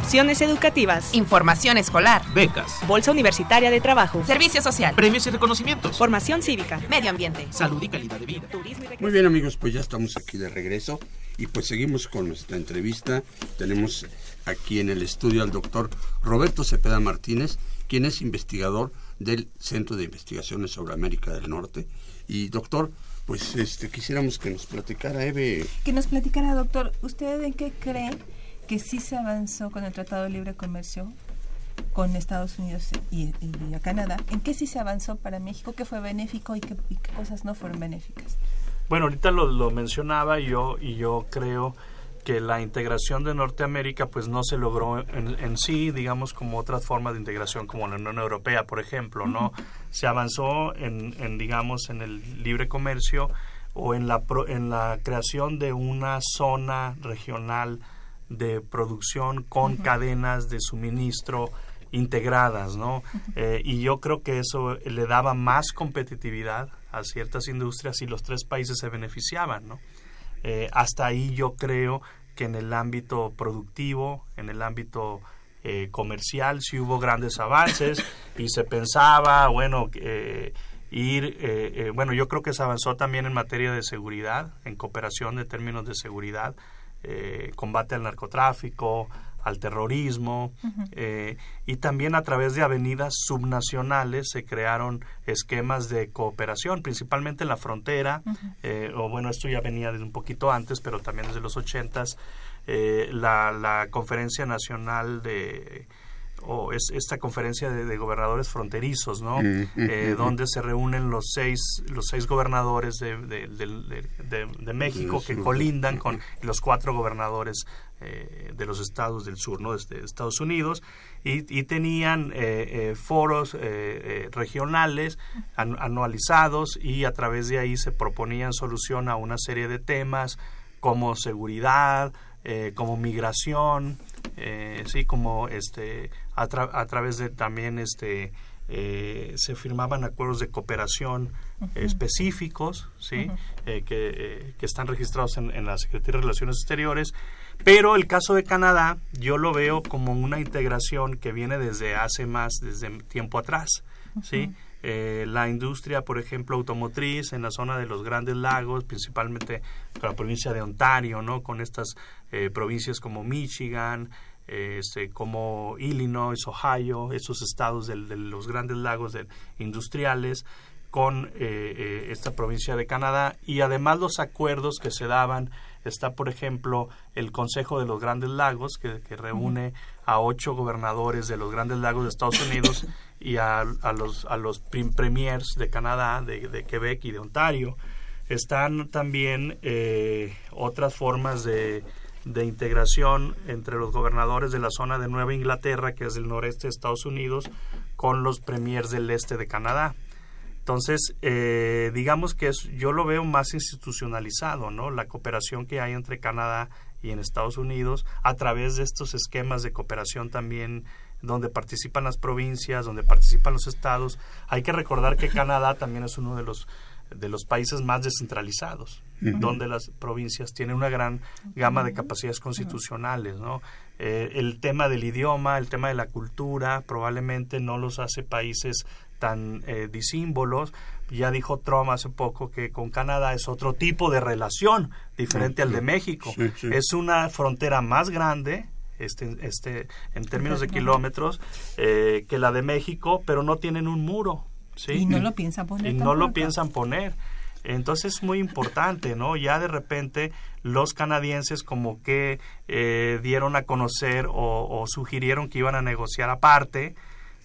Opciones educativas. Información escolar. Becas, Bolsa Universitaria de Trabajo. Servicio Social. premios y reconocimientos, Formación cívica. Medio ambiente. salud y calidad de vida. Turismo y. Muy bien amigos, pues ya estamos aquí de regreso y pues seguimos con nuestra entrevista. Tenemos aquí en el estudio al doctor Roberto Cepeda Martínez, quien es investigador del Centro de Investigaciones sobre América del Norte. Y doctor, pues este quisiéramos que nos platicara Eve. Que nos platicara, doctor, ¿usted en qué cree que sí se avanzó con el Tratado de Libre Comercio con Estados Unidos y, a Canadá? ¿En qué sí se avanzó para México? ¿Qué fue benéfico y qué, cosas no fueron benéficas? Bueno, ahorita lo, lo mencionaba yo y yo creo que la integración de Norteamérica pues no se logró en, sí, digamos, como otras formas de integración como la Unión Europea, por ejemplo, ¿no? Se avanzó en, en, digamos, en el libre comercio o en la, en la creación de una zona regional de producción con cadenas de suministro integradas, ¿no? Eh, y yo creo que eso le daba más competitividad a ciertas industrias y los tres países se beneficiaban, ¿no? Eh, hasta ahí yo creo que en el ámbito productivo, en el ámbito eh, comercial, sí hubo grandes avances y se pensaba, bueno, ir, bueno, yo creo que se avanzó también en materia de seguridad, en cooperación de términos de seguridad, combate al narcotráfico, al terrorismo eh, y también a través de avenidas subnacionales se crearon esquemas de cooperación, principalmente en la frontera, eh, o bueno, esto ya venía desde un poquito antes, pero también desde los ochentas, eh, la, la Conferencia Nacional de o es esta conferencia de, gobernadores fronterizos, ¿no? eh, donde se reúnen los seis los seis gobernadores de, de México que colindan con los cuatro gobernadores eh, de los estados del sur, ¿no? de Estados Unidos, y, tenían eh, eh, foros regionales anualizados y a través de ahí se proponían solución a una serie de temas como seguridad, como migración, sí, como este a, a, través de también este se firmaban acuerdos de cooperación específicos, sí, que, que, están registrados en, en la Secretaría de Relaciones Exteriores. Pero el caso de Canadá yo lo veo como una integración que viene desde hace más, desde tiempo atrás, ¿sí? Eh, la industria, por ejemplo, automotriz en la zona de los Grandes Lagos, principalmente la provincia de Ontario, ¿no? Con estas eh, provincias como Michigan, este, como Illinois, Ohio, esos estados de, los Grandes Lagos industriales, con eh, esta provincia de Canadá y además los acuerdos que se daban Está, por ejemplo, el Consejo de los Grandes Lagos, que, reúne a ocho gobernadores de los Grandes Lagos de Estados Unidos y a, los, a los premiers de Canadá, de, Quebec y de Ontario. Están también eh, otras formas de, de integración entre los gobernadores de la zona de Nueva Inglaterra, que es del noreste de Estados Unidos, con los premiers del este de Canadá. Entonces, eh, digamos que es, yo lo veo más institucionalizado, ¿no? La cooperación que hay entre Canadá y en Estados Unidos a través de estos esquemas de cooperación también donde participan las provincias, donde participan los estados. Hay que recordar que Canadá también es uno de los de los países más descentralizados, donde las provincias tienen una gran gama de capacidades constitucionales, ¿no? Eh, el tema del idioma, el tema de la cultura, probablemente no los hace países tan eh, disímbolos. Ya dijo Trump hace poco que con Canadá es otro tipo de relación diferente al de México. Es una frontera más grande, este, este, en términos de kilómetros, eh, que la de México, pero no tienen un muro. ¿Sí? Y no lo piensan poner. Y no lo piensan poner. Entonces es muy importante, ¿no? Ya de repente los canadienses como que eh, dieron a conocer o, o, sugirieron que iban a negociar aparte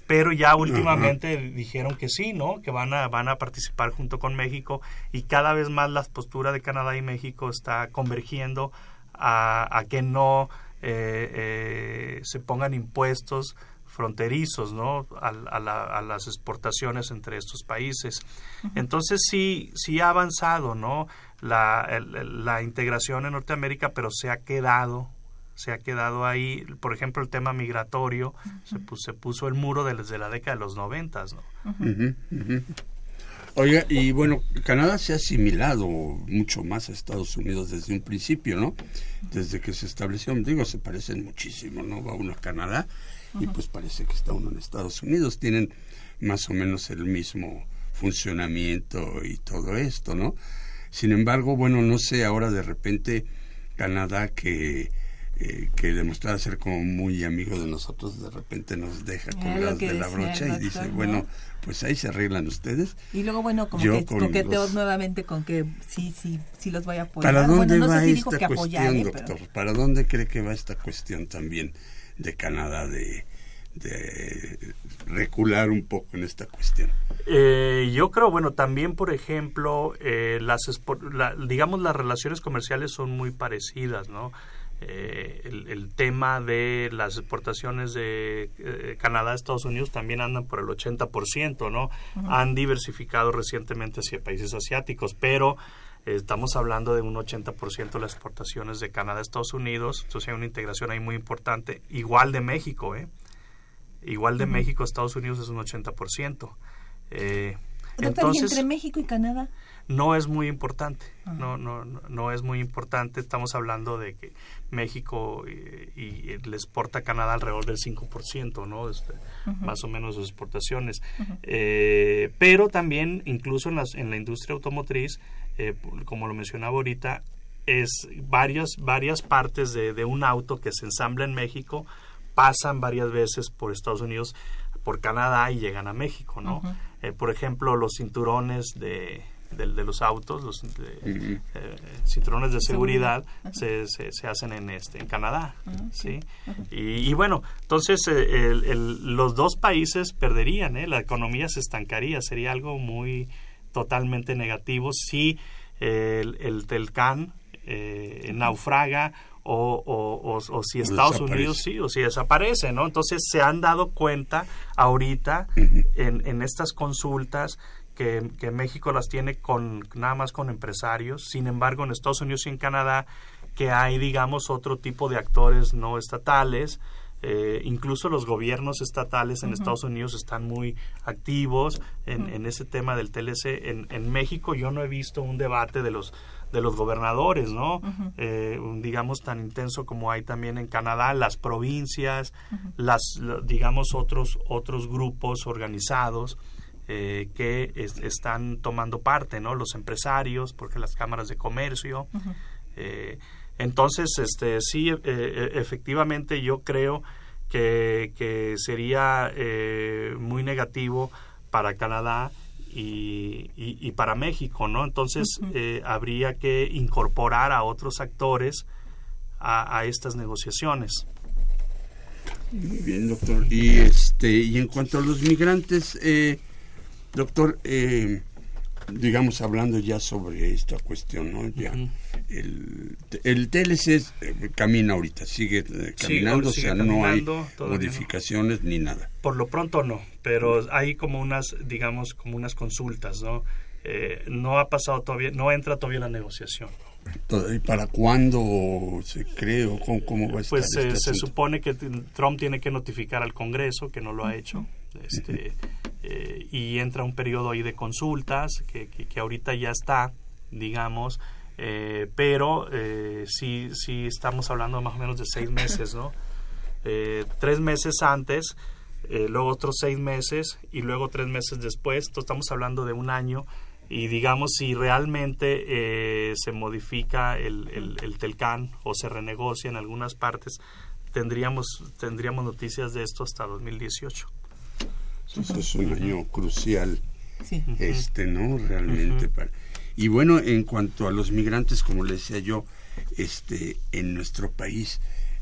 pero ya últimamente dijeron que sí, ¿no? Que van a, van a participar junto con México y cada vez más la postura de Canadá y México está convergiendo a, que no eh, eh, se pongan impuestos fronterizos, ¿no? A, a, las exportaciones entre estos países. Entonces sí, sí ha avanzado, ¿no? La, la integración en Norteamérica, pero se ha quedado se ha quedado ahí, por ejemplo, el tema migratorio, se, puso, se, puso, el muro desde la década de los noventas, ¿no? Oiga, y bueno, Canadá se ha asimilado mucho más a Estados Unidos desde un principio, ¿no? Desde que se estableció, digo, se parecen muchísimo, ¿no? Va uno a Canadá y pues parece que está uno en Estados Unidos, tienen más o menos el mismo funcionamiento y todo esto, ¿no? Sin embargo, bueno, no sé, ahora de repente Canadá que eh, que demostraba ser como muy amigo de nosotros, de repente nos deja colgados de la brocha y dice, bueno, pues ahí se arreglan ustedes. Y luego, bueno, como que coqueteo nuevamente con que sí, sí, sí los voy a apoyar. ¿Para dónde no va sé si esta que cuestión, doctor? ¿Para dónde cree que va esta cuestión también de Canadá, de, de recular un poco en esta cuestión? Eh, yo creo, bueno, también, por ejemplo, eh, las digamos, las relaciones comerciales son muy parecidas, ¿no? Eh, el, tema de las exportaciones de eh, Canadá a Estados Unidos también andan por el 80%, ¿no? Han diversificado recientemente hacia países asiáticos, pero estamos hablando de un 80% de las exportaciones de Canadá a Estados Unidos, entonces hay una integración ahí muy importante, igual de México, ¿eh? Igual de México a Estados Unidos es un 80%. Eh, entonces, entre México y Canadá? no es muy importante, no, no, no es muy importante. Estamos hablando de que México eh, y, le exporta a Canadá alrededor del 5%, ¿no? Este, Más o menos sus exportaciones. Eh, pero también, incluso en, las, en la industria automotriz, eh, como lo mencionaba ahorita, es varias, varias partes de, de un auto que se ensambla en México pasan varias veces por Estados Unidos, por Canadá y llegan a México, ¿no? por ejemplo, los cinturones de, de, los autos, los eh, cinturones de seguridad se, se, hacen en este en Canadá, sí. Y, bueno, entonces eh, los dos países perderían, ¿eh? la economía se estancaría, sería algo muy totalmente negativo si el, el Telcán naufraga o, o, o, si Estados Unidos sí, o si desaparece, ¿no? Entonces se han dado cuenta ahorita en, en estas consultas que, México las tiene con nada más con empresarios. Sin embargo, en Estados Unidos y en Canadá, que hay, digamos, otro tipo de actores no estatales. Eh, incluso los gobiernos estatales en Estados Unidos están muy activos en, ese tema del TLC. En, en, México yo no he visto un debate de los de los gobernadores, ¿no? Eh, digamos tan intenso como hay también en Canadá, las provincias, las digamos otros otros grupos organizados eh, que están tomando parte, ¿no? Los empresarios, porque las cámaras de comercio. Eh, entonces, este, sí, eh, efectivamente yo creo que, que sería muy negativo para Canadá y, y, para México, ¿no? Entonces, habría que incorporar a otros actores a, a estas negociaciones. Muy bien, doctor. Y este y en cuanto a los migrantes, eh, Doctor, eh, digamos, hablando ya sobre esta cuestión, ¿no? Ya, el, el TLC eh, camina ahorita, sigue eh, caminando, o sea, no hay modificaciones ni nada. Por lo pronto no, pero hay como unas, digamos, como unas consultas, ¿no? no ha pasado todavía, no entra todavía la negociación. ¿Y para cuándo se cree o cómo, va a pues estar? Pues se supone que Trump tiene que notificar al Congreso, que no lo ha hecho. Este, eh, y entra un periodo ahí de consultas que, que, ahorita ya está, digamos, eh, pero eh, sí, sí estamos hablando más o menos de seis meses, ¿no? Eh, tres meses antes, luego otros seis meses y luego tres meses después, entonces estamos hablando de un año y digamos si realmente se modifica el, el, el, Telcán o se renegocia en algunas partes, tendríamos, tendríamos noticias de esto hasta 2018. Entonces es un año crucial, este, ¿no? Realmente. para... Y bueno, en cuanto a los migrantes, como le decía yo, este, en nuestro país,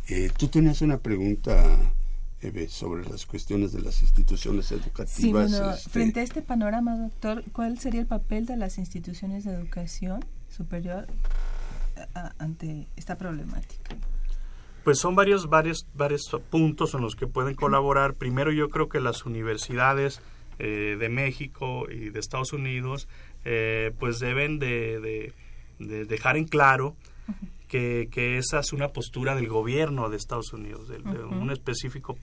eh, tú tenías una pregunta, Eve, sobre las cuestiones de las instituciones educativas. Sí, bueno, este frente a este panorama, doctor, ¿cuál sería el papel de las instituciones de educación superior ante esta problemática? Pues son varios, varios, varios puntos en los que pueden colaborar. Primero yo creo que las universidades eh, de México y de Estados Unidos eh, pues deben de, dejar en claro que, esa es una postura del gobierno de Estados Unidos, de, un específico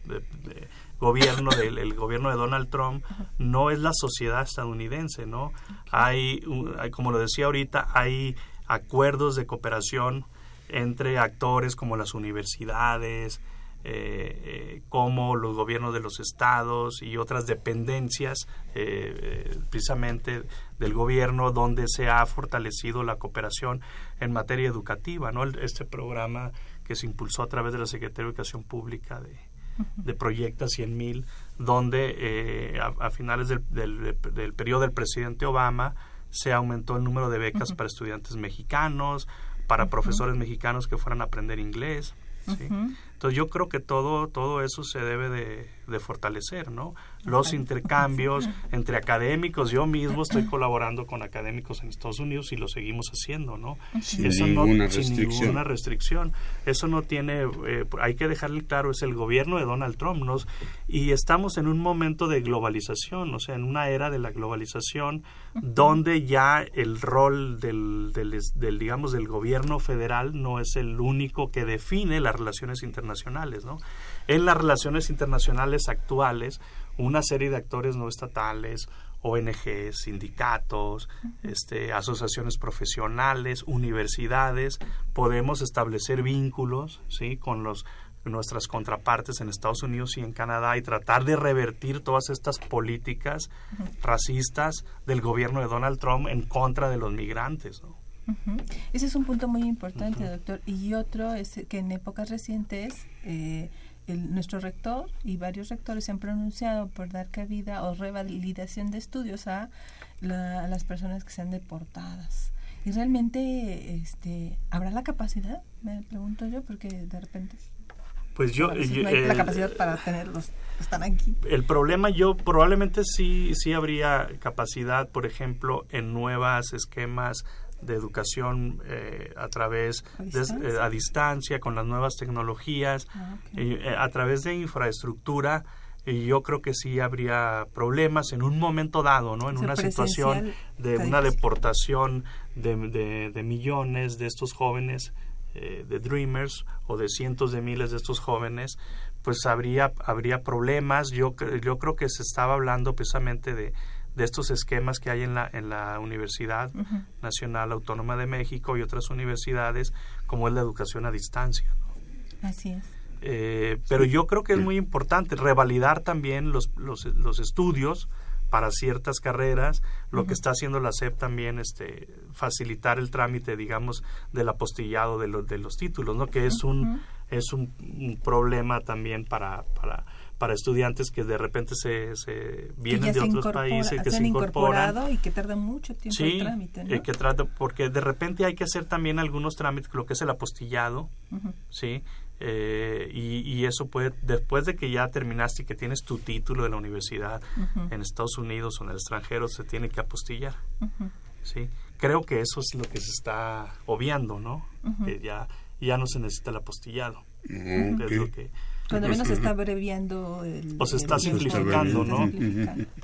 gobierno, del el gobierno de Donald Trump, no es la sociedad estadounidense, ¿no? Hay, hay, como lo decía ahorita, hay acuerdos de cooperación entre actores como las universidades, eh, eh, como los gobiernos de los estados y otras dependencias eh, precisamente del gobierno donde se ha fortalecido la cooperación en materia educativa. ¿no? Este programa que se impulsó a través de la Secretaría de Educación Pública de, de Proyecta 100 mil, donde eh, a, finales del, del, periodo del presidente Obama se aumentó el número de becas para estudiantes mexicanos, para profesores mexicanos que fueran a aprender inglés. Entonces yo creo que todo, todo eso se debe de, fortalecer, ¿no? Los intercambios entre académicos, yo mismo estoy colaborando con académicos en Estados Unidos y lo seguimos haciendo, ¿no? Sin, eso ninguna, no, sin restricción. ninguna restricción. Eso no tiene, eh, hay que dejarle claro, es el gobierno de Donald Trump, ¿no? Y estamos en un momento de globalización, o sea, en una era de la globalización donde ya el rol del, del, del, digamos, del gobierno federal no es el único que define las relaciones internacionales internacionales. ¿no? En las relaciones internacionales actuales, una serie de actores no estatales, ONGs, sindicatos, este, asociaciones profesionales, universidades, podemos establecer vínculos ¿sí? con los, nuestras contrapartes en Estados Unidos y en Canadá y tratar de revertir todas estas políticas racistas del gobierno de Donald Trump en contra de los migrantes. ¿no? Ese es un punto muy importante, doctor. Y otro es que en épocas recientes eh, nuestro rector y varios rectores se han pronunciado por dar cabida o revalidación de estudios a, las personas que sean deportadas. Y realmente, este, ¿habrá la capacidad? Me pregunto yo, porque de repente... Pues yo... la capacidad para tenerlos, están aquí. El problema yo probablemente sí, sí habría capacidad, por ejemplo, en nuevas esquemas de educación eh, a través ¿A distancia? De, a distancia con las nuevas tecnologías ah, eh, a través de infraestructura y yo creo que sí habría problemas en un momento dado, ¿no? En una situación de una deportación de, de, millones de estos jóvenes, eh, de Dreamers, o de cientos de miles de estos jóvenes, pues habría, habría problemas. Yo, yo creo que se estaba hablando precisamente de, de estos esquemas que hay en la, en la Universidad Nacional Autónoma de México y otras universidades, como es la educación a distancia. Así es. Eh, pero yo creo que es muy importante revalidar también los, los, los estudios para ciertas carreras, lo que está haciendo la SEP también, este, facilitar el trámite, digamos, del apostillado de, los de los títulos, ¿no? Que es un, es un, un problema también para, para, para estudiantes que de repente se, se vienen de otros países que se incorporan. y que tarda mucho tiempo el trámite ¿no? Eh, que trata porque de repente hay que hacer también algunos trámites lo que es el apostillado sí eh, y, y, eso puede después de que ya terminaste y que tienes tu título de la universidad en Estados Unidos o en el extranjero se tiene que apostillar sí creo que eso es lo que se está obviando no que ya ya no se necesita el apostillado. Es lo que cuando menos se está abreviando el, o se está simplificando, ¿no?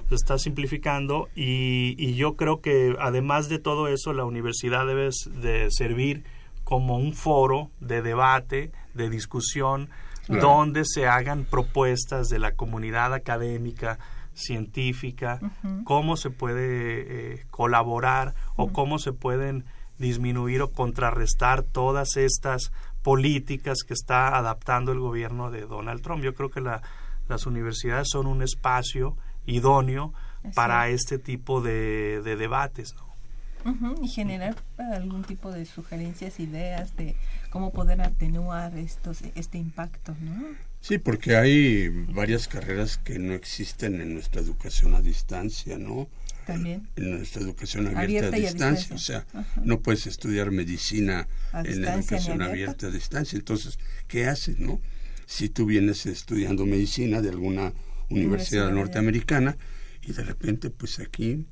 Se está simplificando y, y, yo creo que además de todo eso la universidad debe de servir como un foro de debate, de discusión, donde se hagan propuestas de la comunidad académica, científica, cómo se puede eh, colaborar o cómo se pueden disminuir o contrarrestar todas estas políticas que está adaptando el gobierno de Donald Trump. Yo creo que la, las universidades son un espacio idóneo para este tipo de, de debates. ¿no? y generar algún tipo de sugerencias, ideas de cómo poder atenuar estos, este impacto, ¿no? Sí, porque hay varias carreras que no existen en nuestra educación a distancia, ¿no? También. En nuestra educación abierta, a, distancia. O sea, no puedes estudiar medicina en la educación abierta a distancia. Entonces, ¿qué haces, no? Si tú vienes estudiando medicina de alguna universidad, norteamericana y de repente, pues aquí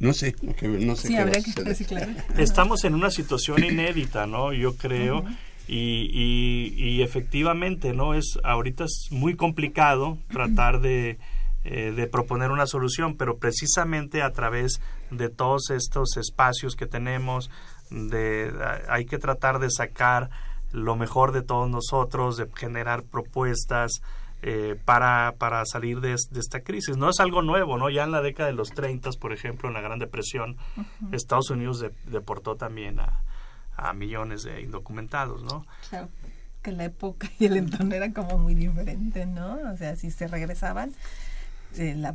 no sé, no sé sí, qué que Estamos en una situación inédita, ¿no? Yo creo. y, y, y, efectivamente, ¿no? Es, ahorita es muy complicado tratar de eh, de proponer una solución, pero precisamente a través de todos estos espacios que tenemos, de, hay que tratar de sacar lo mejor de todos nosotros, de generar propuestas eh, para, para salir de, esta crisis. No es algo nuevo, ¿no? Ya en la década de los 30, por ejemplo, en la Gran Depresión, Estados Unidos deportó también a, a millones de indocumentados, ¿no? Claro, que la época y el entorno eran como muy diferentes, ¿no? O sea, si se regresaban, eh, la,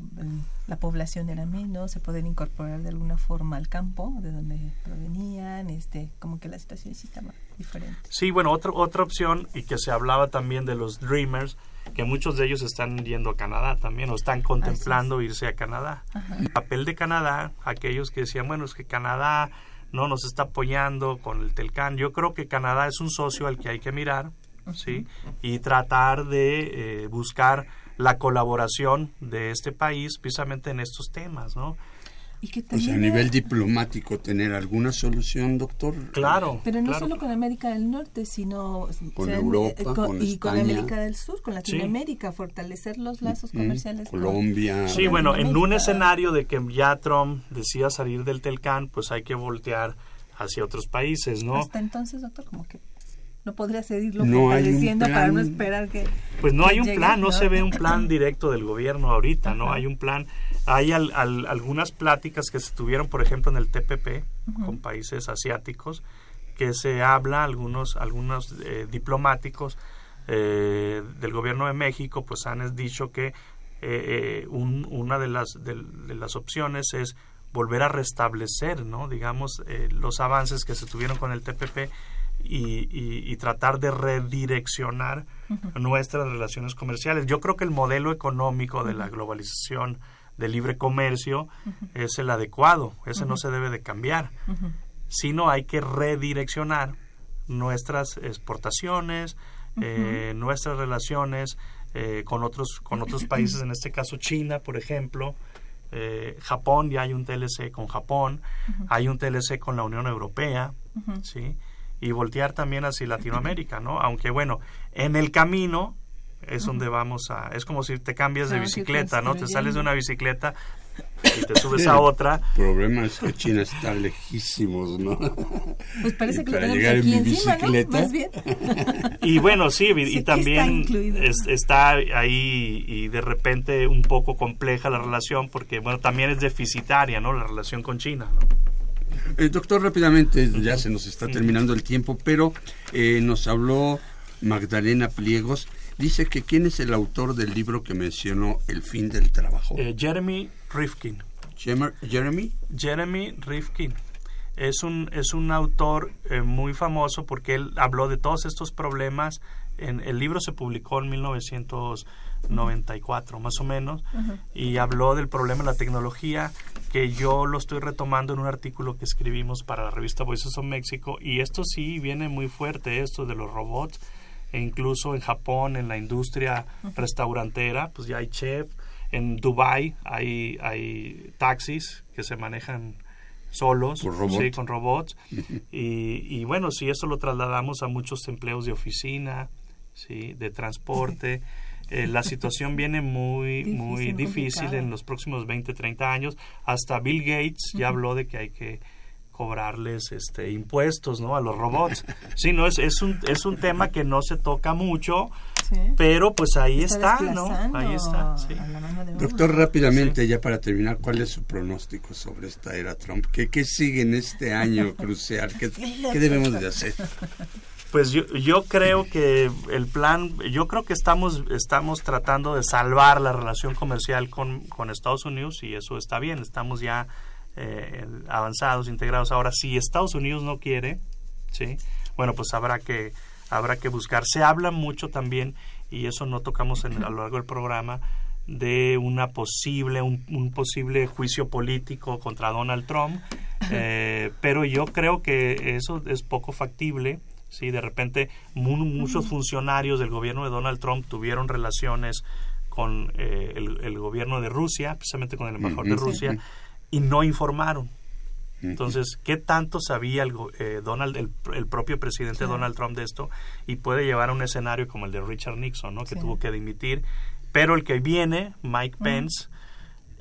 la, población era menos, se pueden incorporar de alguna forma al campo de donde provenían, este, como que la situación sí estaba diferente. Sí, bueno, otra, otra opción, y que se hablaba también de los Dreamers, que muchos de ellos están yendo a Canadá también, o están contemplando irse a Canadá. El papel de Canadá, aquellos que decían, bueno, es que Canadá no nos está apoyando con el Telcán. Yo creo que Canadá es un socio al que hay que mirar, ¿sí? Y tratar de eh, buscar la colaboración de este país precisamente en estos temas, ¿no? Y pues a nivel diplomático tener alguna solución, doctor. Claro. Pero no solo con América del Norte, sino con Europa, eh, con, y con América del Sur, con Latinoamérica, fortalecer los lazos comerciales. Colombia. Sí, bueno, en un escenario de que ya Trump decía salir del Telcán, pues hay que voltear hacia otros países, ¿no? Hasta entonces, doctor, como que no podría seguirlo no fortaleciendo para no esperar que pues no hay un plan no, se ve un plan directo del gobierno ahorita no hay un plan. Hay algunas pláticas que se tuvieron por ejemplo en el TPP con países asiáticos que se habla algunos algunos eh, diplomáticos eh, del gobierno de México pues han dicho que eh, una de las de, las opciones es volver a restablecer no digamos los avances que se tuvieron con el TPP y, tratar de redireccionar nuestras relaciones comerciales. Yo creo que el modelo económico de la globalización del libre comercio es el adecuado, ese no se debe de cambiar, sino hay que redireccionar nuestras exportaciones, eh, nuestras relaciones eh, con otros con otros países, en este caso China, por ejemplo, eh, Japón, ya hay un TLC con Japón, hay un TLC con la Unión Europea, ¿sí? Y voltear también hacia Latinoamérica, ¿no? Aunque bueno, en el camino es donde vamos a... Es como si te cambias de bicicleta, ¿no? Te sales de una bicicleta y te subes a otra. El problema es que China está lejísimos, ¿no? Pues parece que lo tenemos aquí encima, ¿no? Más bien. Y bueno, sí, y, también está, ahí y de repente un poco compleja la relación porque, bueno, también es deficitaria, ¿no? La relación con China, ¿no? Eh, doctor, rápidamente, ya se nos está terminando el tiempo, pero eh, nos habló Magdalena Pliegos. Dice que quién es el autor del libro que mencionó El fin del trabajo. Eh, Jeremy Rifkin. Jeremy. Jeremy Rifkin. Es un, es un autor muy famoso porque él habló de todos estos problemas. En, el libro se publicó en 1900 94 más o menos, y habló del problema de la tecnología, que yo lo estoy retomando en un artículo que escribimos para la revista Voices of México, y esto sí viene muy fuerte, esto de los robots, e incluso en Japón, en la industria restaurantera, pues ya hay chef, en Dubai hay, hay taxis que se manejan solos, sí, con robots, y, y bueno, si eso lo trasladamos a muchos empleos de oficina, sí, de transporte, eh, la situación viene muy, muy difícil en los próximos 20, 30 años. Hasta Bill Gates ya habló de que hay que cobrarles este impuestos no a los robots. Sí no es, es un es un tema que no se toca mucho pero pues ahí está, no ahí está doctor rápidamente ya para terminar cuál es su pronóstico sobre esta era Trump qué, qué sigue en este año crucial qué, qué debemos de hacer pues yo, yo creo que el plan, yo creo que estamos, estamos tratando de salvar la relación comercial con, con Estados Unidos y eso está bien, estamos ya eh, avanzados, integrados. Ahora, si Estados Unidos no quiere, ¿sí? bueno, pues habrá que, habrá que buscar. Se habla mucho también, y eso no tocamos en, a lo largo del programa, de una posible un, un, posible juicio político contra Donald Trump eh, pero yo creo que eso es poco factible ¿sí? De repente muchos funcionarios del gobierno de Donald Trump tuvieron relaciones con eh, el, gobierno de Rusia, precisamente con el embajador de Rusia, y no informaron. Entonces, ¿qué tanto sabía el, eh, Donald, el, propio presidente Donald Trump de esto? Y puede llevar a un escenario como el de Richard Nixon, ¿no? Que tuvo que dimitir. Pero el que viene, Mike Pence,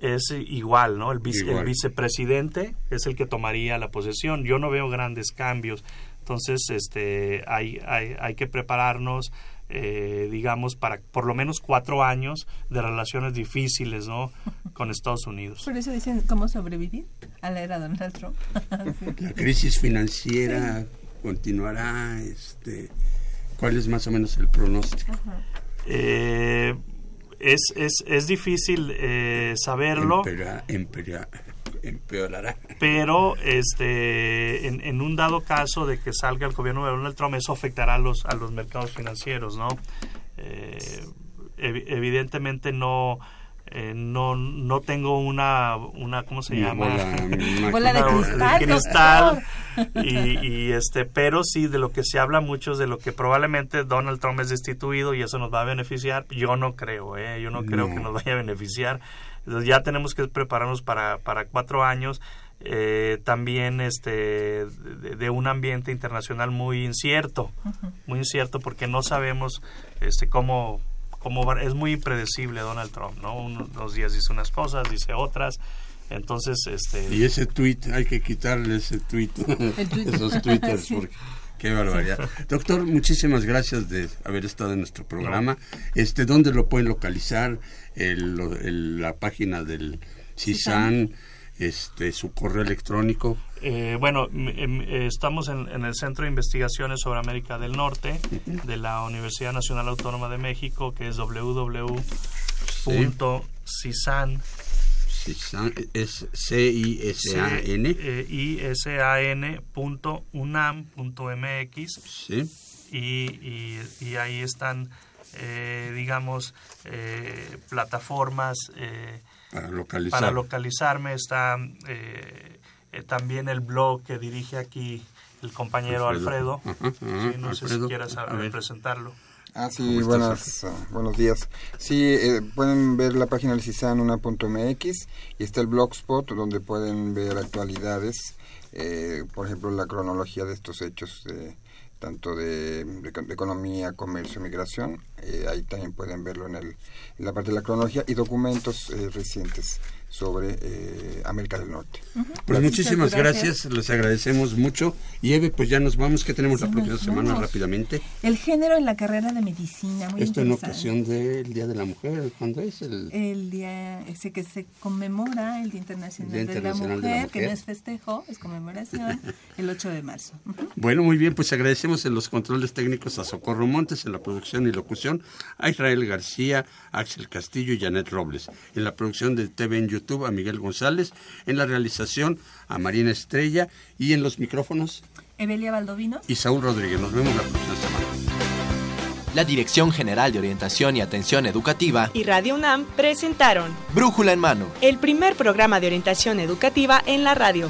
es igual, ¿no? El, el, vicepresidente es el que tomaría la posesión. Yo no veo grandes cambios. Entonces, este, hay, hay, hay que prepararnos, eh, digamos, para por lo menos cuatro años de relaciones difíciles, ¿no? Con Estados Unidos. Por eso dicen cómo sobrevivir a la era Donald Trump. La crisis financiera continuará, este, ¿cuál es más o menos el pronóstico? Eh, es, es, es difícil eh, saberlo. Empeorará. Pero este, en, en, un dado caso de que salga el gobierno de Donald Trump, eso afectará a los, a los mercados financieros, ¿no? Eh, evidentemente no eh, no, no tengo una, una ¿cómo se llama? Bola, de cristal. y, este, pero sí de lo que se habla mucho es de lo que probablemente Donald Trump es destituido y eso nos va a beneficiar. Yo no creo, ¿eh? yo no, creo que nos vaya a beneficiar. Entonces ya tenemos que prepararnos para, para cuatro años. Eh, también este de, un ambiente internacional muy incierto muy incierto porque no sabemos este cómo como es muy impredecible Donald Trump, ¿no? Unos días dice unas cosas, dice otras. Entonces, este... Y ese tweet, hay que quitarle ese tweet, esos twitters, porque qué barbaridad. Doctor, muchísimas gracias de haber estado en nuestro programa. Este, ¿Dónde lo pueden localizar? El, la página del CISAN, este, su correo electrónico. Eh, bueno, em, estamos en, el Centro de Investigaciones sobre América del Norte de la Universidad Nacional Autónoma de México, que es www.cisan es C I S A N. I S A N punto unam punto mx sí. y, y, ahí están eh, digamos plataformas para localizar para localizarme está eh, también el blog que dirige aquí el compañero Alfredo. no sé si quieras presentarlo. Ah, sí, buenas, buenos días. Sí, eh, pueden ver la página del CISAN una.mx y está el blogspot donde pueden ver actualidades, eh, por ejemplo, la cronología de estos hechos, tanto de, economía, comercio, migración. ahí también pueden verlo en, el, la parte de la cronología y documentos recientes sobre eh, América del Norte. Pues muchísimas gracias. les agradecemos mucho. Y Eve, pues ya nos vamos, que tenemos la próxima semana rápidamente. El género en la carrera de medicina, muy Esto en ocasión del Día de la Mujer, ¿cuándo es? El, el día ese que se conmemora, el Día Internacional, de, la mujer, que no es festejo, es conmemoración, el 8 de marzo. Bueno, muy bien, pues agradecemos en los controles técnicos a Socorro Montes, en la producción y locución, a Israel García, Axel Castillo y Janet Robles. En la producción de TV en YouTube a Miguel González, en la realización a Marina Estrella y en los micrófonos Evelia Valdovinos y Saúl Rodríguez. Nos vemos la próxima semana. La Dirección General de Orientación y Atención Educativa y Radio UNAM presentaron Brújula en Mano, el primer programa de orientación educativa en la radio.